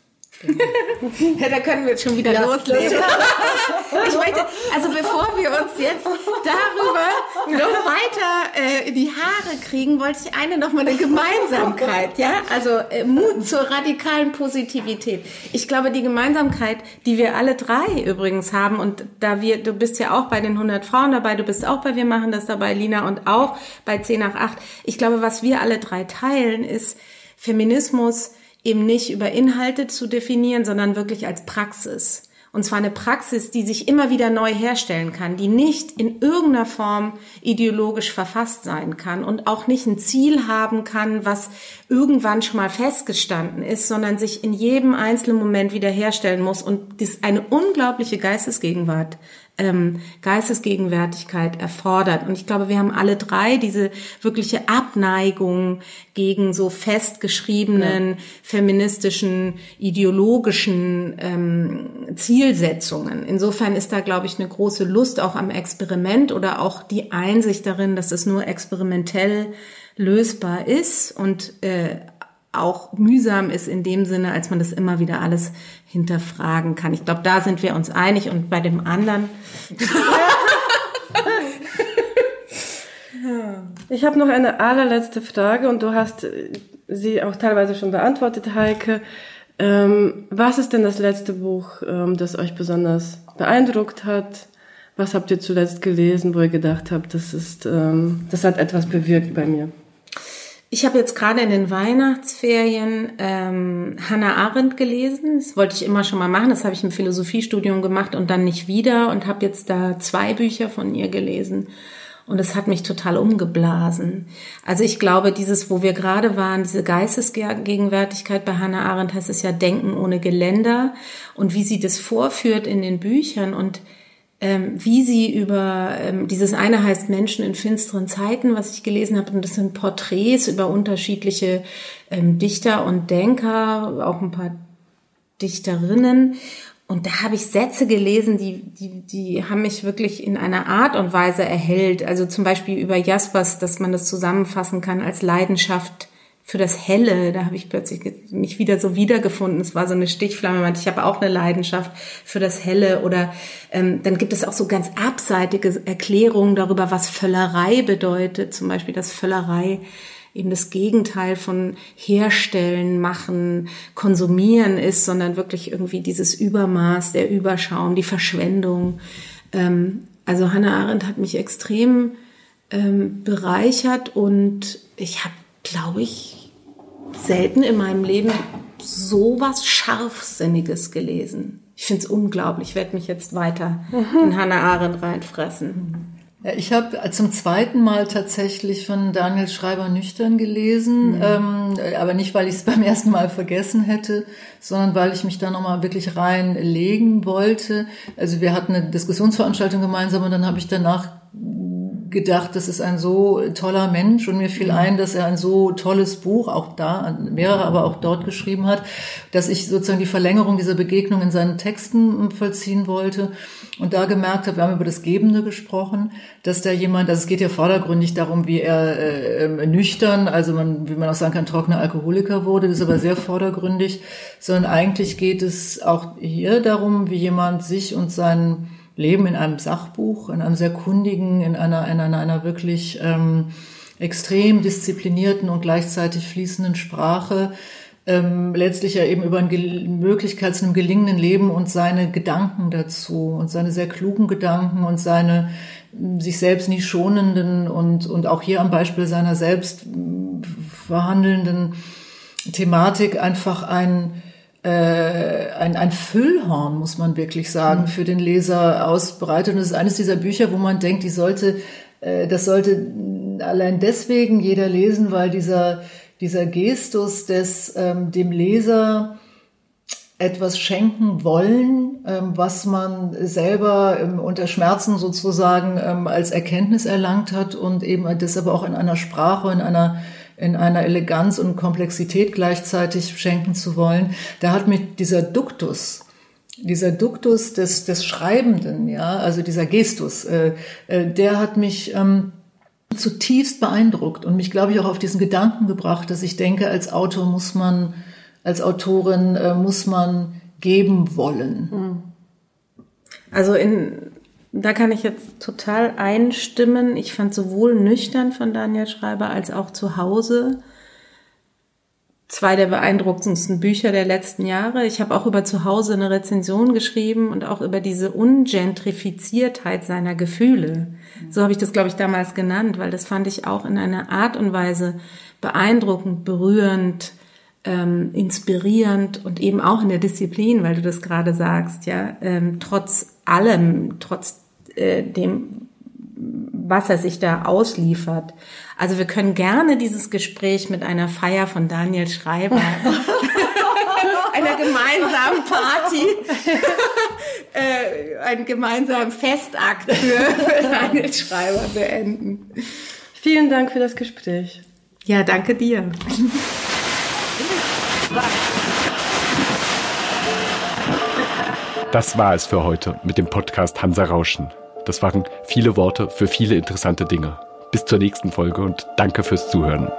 Ja, da können wir jetzt schon wieder ja, loslegen. (laughs) ich möchte, also bevor wir uns jetzt darüber noch weiter äh, in die Haare kriegen, wollte ich eine noch mal eine Gemeinsamkeit, ja, also äh, Mut zur radikalen Positivität. Ich glaube, die Gemeinsamkeit, die wir alle drei übrigens haben und da wir, du bist ja auch bei den 100 Frauen dabei, du bist auch bei Wir machen das dabei, Lina, und auch bei 10 nach 8. Ich glaube, was wir alle drei teilen, ist Feminismus eben nicht über Inhalte zu definieren, sondern wirklich als Praxis. Und zwar eine Praxis, die sich immer wieder neu herstellen kann, die nicht in irgendeiner Form ideologisch verfasst sein kann und auch nicht ein Ziel haben kann, was irgendwann schon mal festgestanden ist, sondern sich in jedem einzelnen Moment wieder herstellen muss und das eine unglaubliche Geistesgegenwart ähm, Geistesgegenwärtigkeit erfordert. Und ich glaube, wir haben alle drei diese wirkliche Abneigung gegen so festgeschriebenen ja. feministischen, ideologischen ähm, Zielsetzungen. Insofern ist da, glaube ich, eine große Lust auch am Experiment oder auch die Einsicht darin, dass es nur experimentell lösbar ist und äh, auch mühsam ist in dem Sinne, als man das immer wieder alles hinterfragen kann. Ich glaube, da sind wir uns einig und bei dem anderen. (laughs) ich habe noch eine allerletzte Frage und du hast sie auch teilweise schon beantwortet, Heike. Ähm, was ist denn das letzte Buch, ähm, das euch besonders beeindruckt hat? Was habt ihr zuletzt gelesen, wo ihr gedacht habt, das ist, ähm, das hat etwas bewirkt bei mir? Ich habe jetzt gerade in den Weihnachtsferien ähm, Hannah Arendt gelesen. Das wollte ich immer schon mal machen. Das habe ich im Philosophiestudium gemacht und dann nicht wieder und habe jetzt da zwei Bücher von ihr gelesen. Und es hat mich total umgeblasen. Also ich glaube, dieses, wo wir gerade waren, diese Geistesgegenwärtigkeit bei Hannah Arendt heißt es ja Denken ohne Geländer und wie sie das vorführt in den Büchern und wie sie über, ähm, dieses eine heißt Menschen in finsteren Zeiten, was ich gelesen habe, und das sind Porträts über unterschiedliche ähm, Dichter und Denker, auch ein paar Dichterinnen. Und da habe ich Sätze gelesen, die, die, die haben mich wirklich in einer Art und Weise erhellt. Also zum Beispiel über Jaspers, dass man das zusammenfassen kann als Leidenschaft für das Helle, da habe ich plötzlich mich wieder so wiedergefunden. Es war so eine Stichflamme. Ich habe auch eine Leidenschaft für das Helle. Oder ähm, dann gibt es auch so ganz abseitige Erklärungen darüber, was Völlerei bedeutet. Zum Beispiel, dass Völlerei eben das Gegenteil von Herstellen, Machen, Konsumieren ist, sondern wirklich irgendwie dieses Übermaß, der Überschaum, die Verschwendung. Ähm, also Hannah Arendt hat mich extrem ähm, bereichert und ich habe glaube ich, selten in meinem Leben so was Scharfsinniges gelesen. Ich finde es unglaublich. Ich werde mich jetzt weiter mhm. in Hannah Arendt reinfressen. Ich habe zum zweiten Mal tatsächlich von Daniel Schreiber nüchtern gelesen, mhm. ähm, aber nicht, weil ich es (laughs) beim ersten Mal vergessen hätte, sondern weil ich mich da nochmal wirklich reinlegen wollte. Also wir hatten eine Diskussionsveranstaltung gemeinsam und dann habe ich danach gedacht, das ist ein so toller Mensch und mir fiel Mhm. ein, dass er ein so tolles Buch, auch da, mehrere, aber auch dort geschrieben hat, dass ich sozusagen die Verlängerung dieser Begegnung in seinen Texten vollziehen wollte und da gemerkt habe, wir haben über das Gebende gesprochen, dass da jemand, also es geht ja vordergründig darum, wie er äh, äh, nüchtern, also man, wie man auch sagen kann, trockener Alkoholiker wurde, das ist aber sehr vordergründig, sondern eigentlich geht es auch hier darum, wie jemand sich und sein Leben in einem Sachbuch, in einem sehr kundigen, in einer, in einer, einer wirklich ähm, extrem disziplinierten und gleichzeitig fließenden Sprache ähm, letztlich ja eben über eine Möglichkeit zu einem gelingenden Leben und seine Gedanken dazu und seine sehr klugen Gedanken und seine sich selbst nie schonenden und, und auch hier am Beispiel seiner selbst verhandelnden Thematik einfach ein, äh, ein, ein Füllhorn, muss man wirklich sagen, für den Leser ausbreitet. Und es ist eines dieser Bücher, wo man denkt, die sollte, äh, das sollte allein deswegen jeder lesen, weil dieser, dieser Gestus des ähm, dem Leser etwas schenken wollen, ähm, was man selber ähm, unter Schmerzen sozusagen ähm, als Erkenntnis erlangt hat und eben das aber auch in einer Sprache, in einer in einer Eleganz und Komplexität gleichzeitig schenken zu wollen. Da hat mich dieser Duktus, dieser Duktus des, des Schreibenden, ja, also dieser Gestus, äh, äh, der hat mich ähm, zutiefst beeindruckt und mich, glaube ich, auch auf diesen Gedanken gebracht, dass ich denke, als Autor muss man, als Autorin äh, muss man geben wollen. Also in, da kann ich jetzt total einstimmen. Ich fand sowohl nüchtern von Daniel Schreiber als auch zu Hause zwei der beeindruckendsten Bücher der letzten Jahre. Ich habe auch über zu Hause eine Rezension geschrieben und auch über diese Ungentrifiziertheit seiner Gefühle. So habe ich das, glaube ich, damals genannt, weil das fand ich auch in einer Art und Weise beeindruckend, berührend, ähm, inspirierend und eben auch in der Disziplin, weil du das gerade sagst, ja, ähm, trotz allem, trotz äh, dem, was er sich da ausliefert. Also wir können gerne dieses Gespräch mit einer Feier von Daniel Schreiber, (laughs) einer gemeinsamen Party, (laughs) äh, einen gemeinsamen Festakt für, für Daniel Schreiber beenden. Vielen Dank für das Gespräch. Ja, danke dir. Das war es für heute mit dem Podcast Hansa Rauschen. Das waren viele Worte für viele interessante Dinge. Bis zur nächsten Folge und danke fürs Zuhören.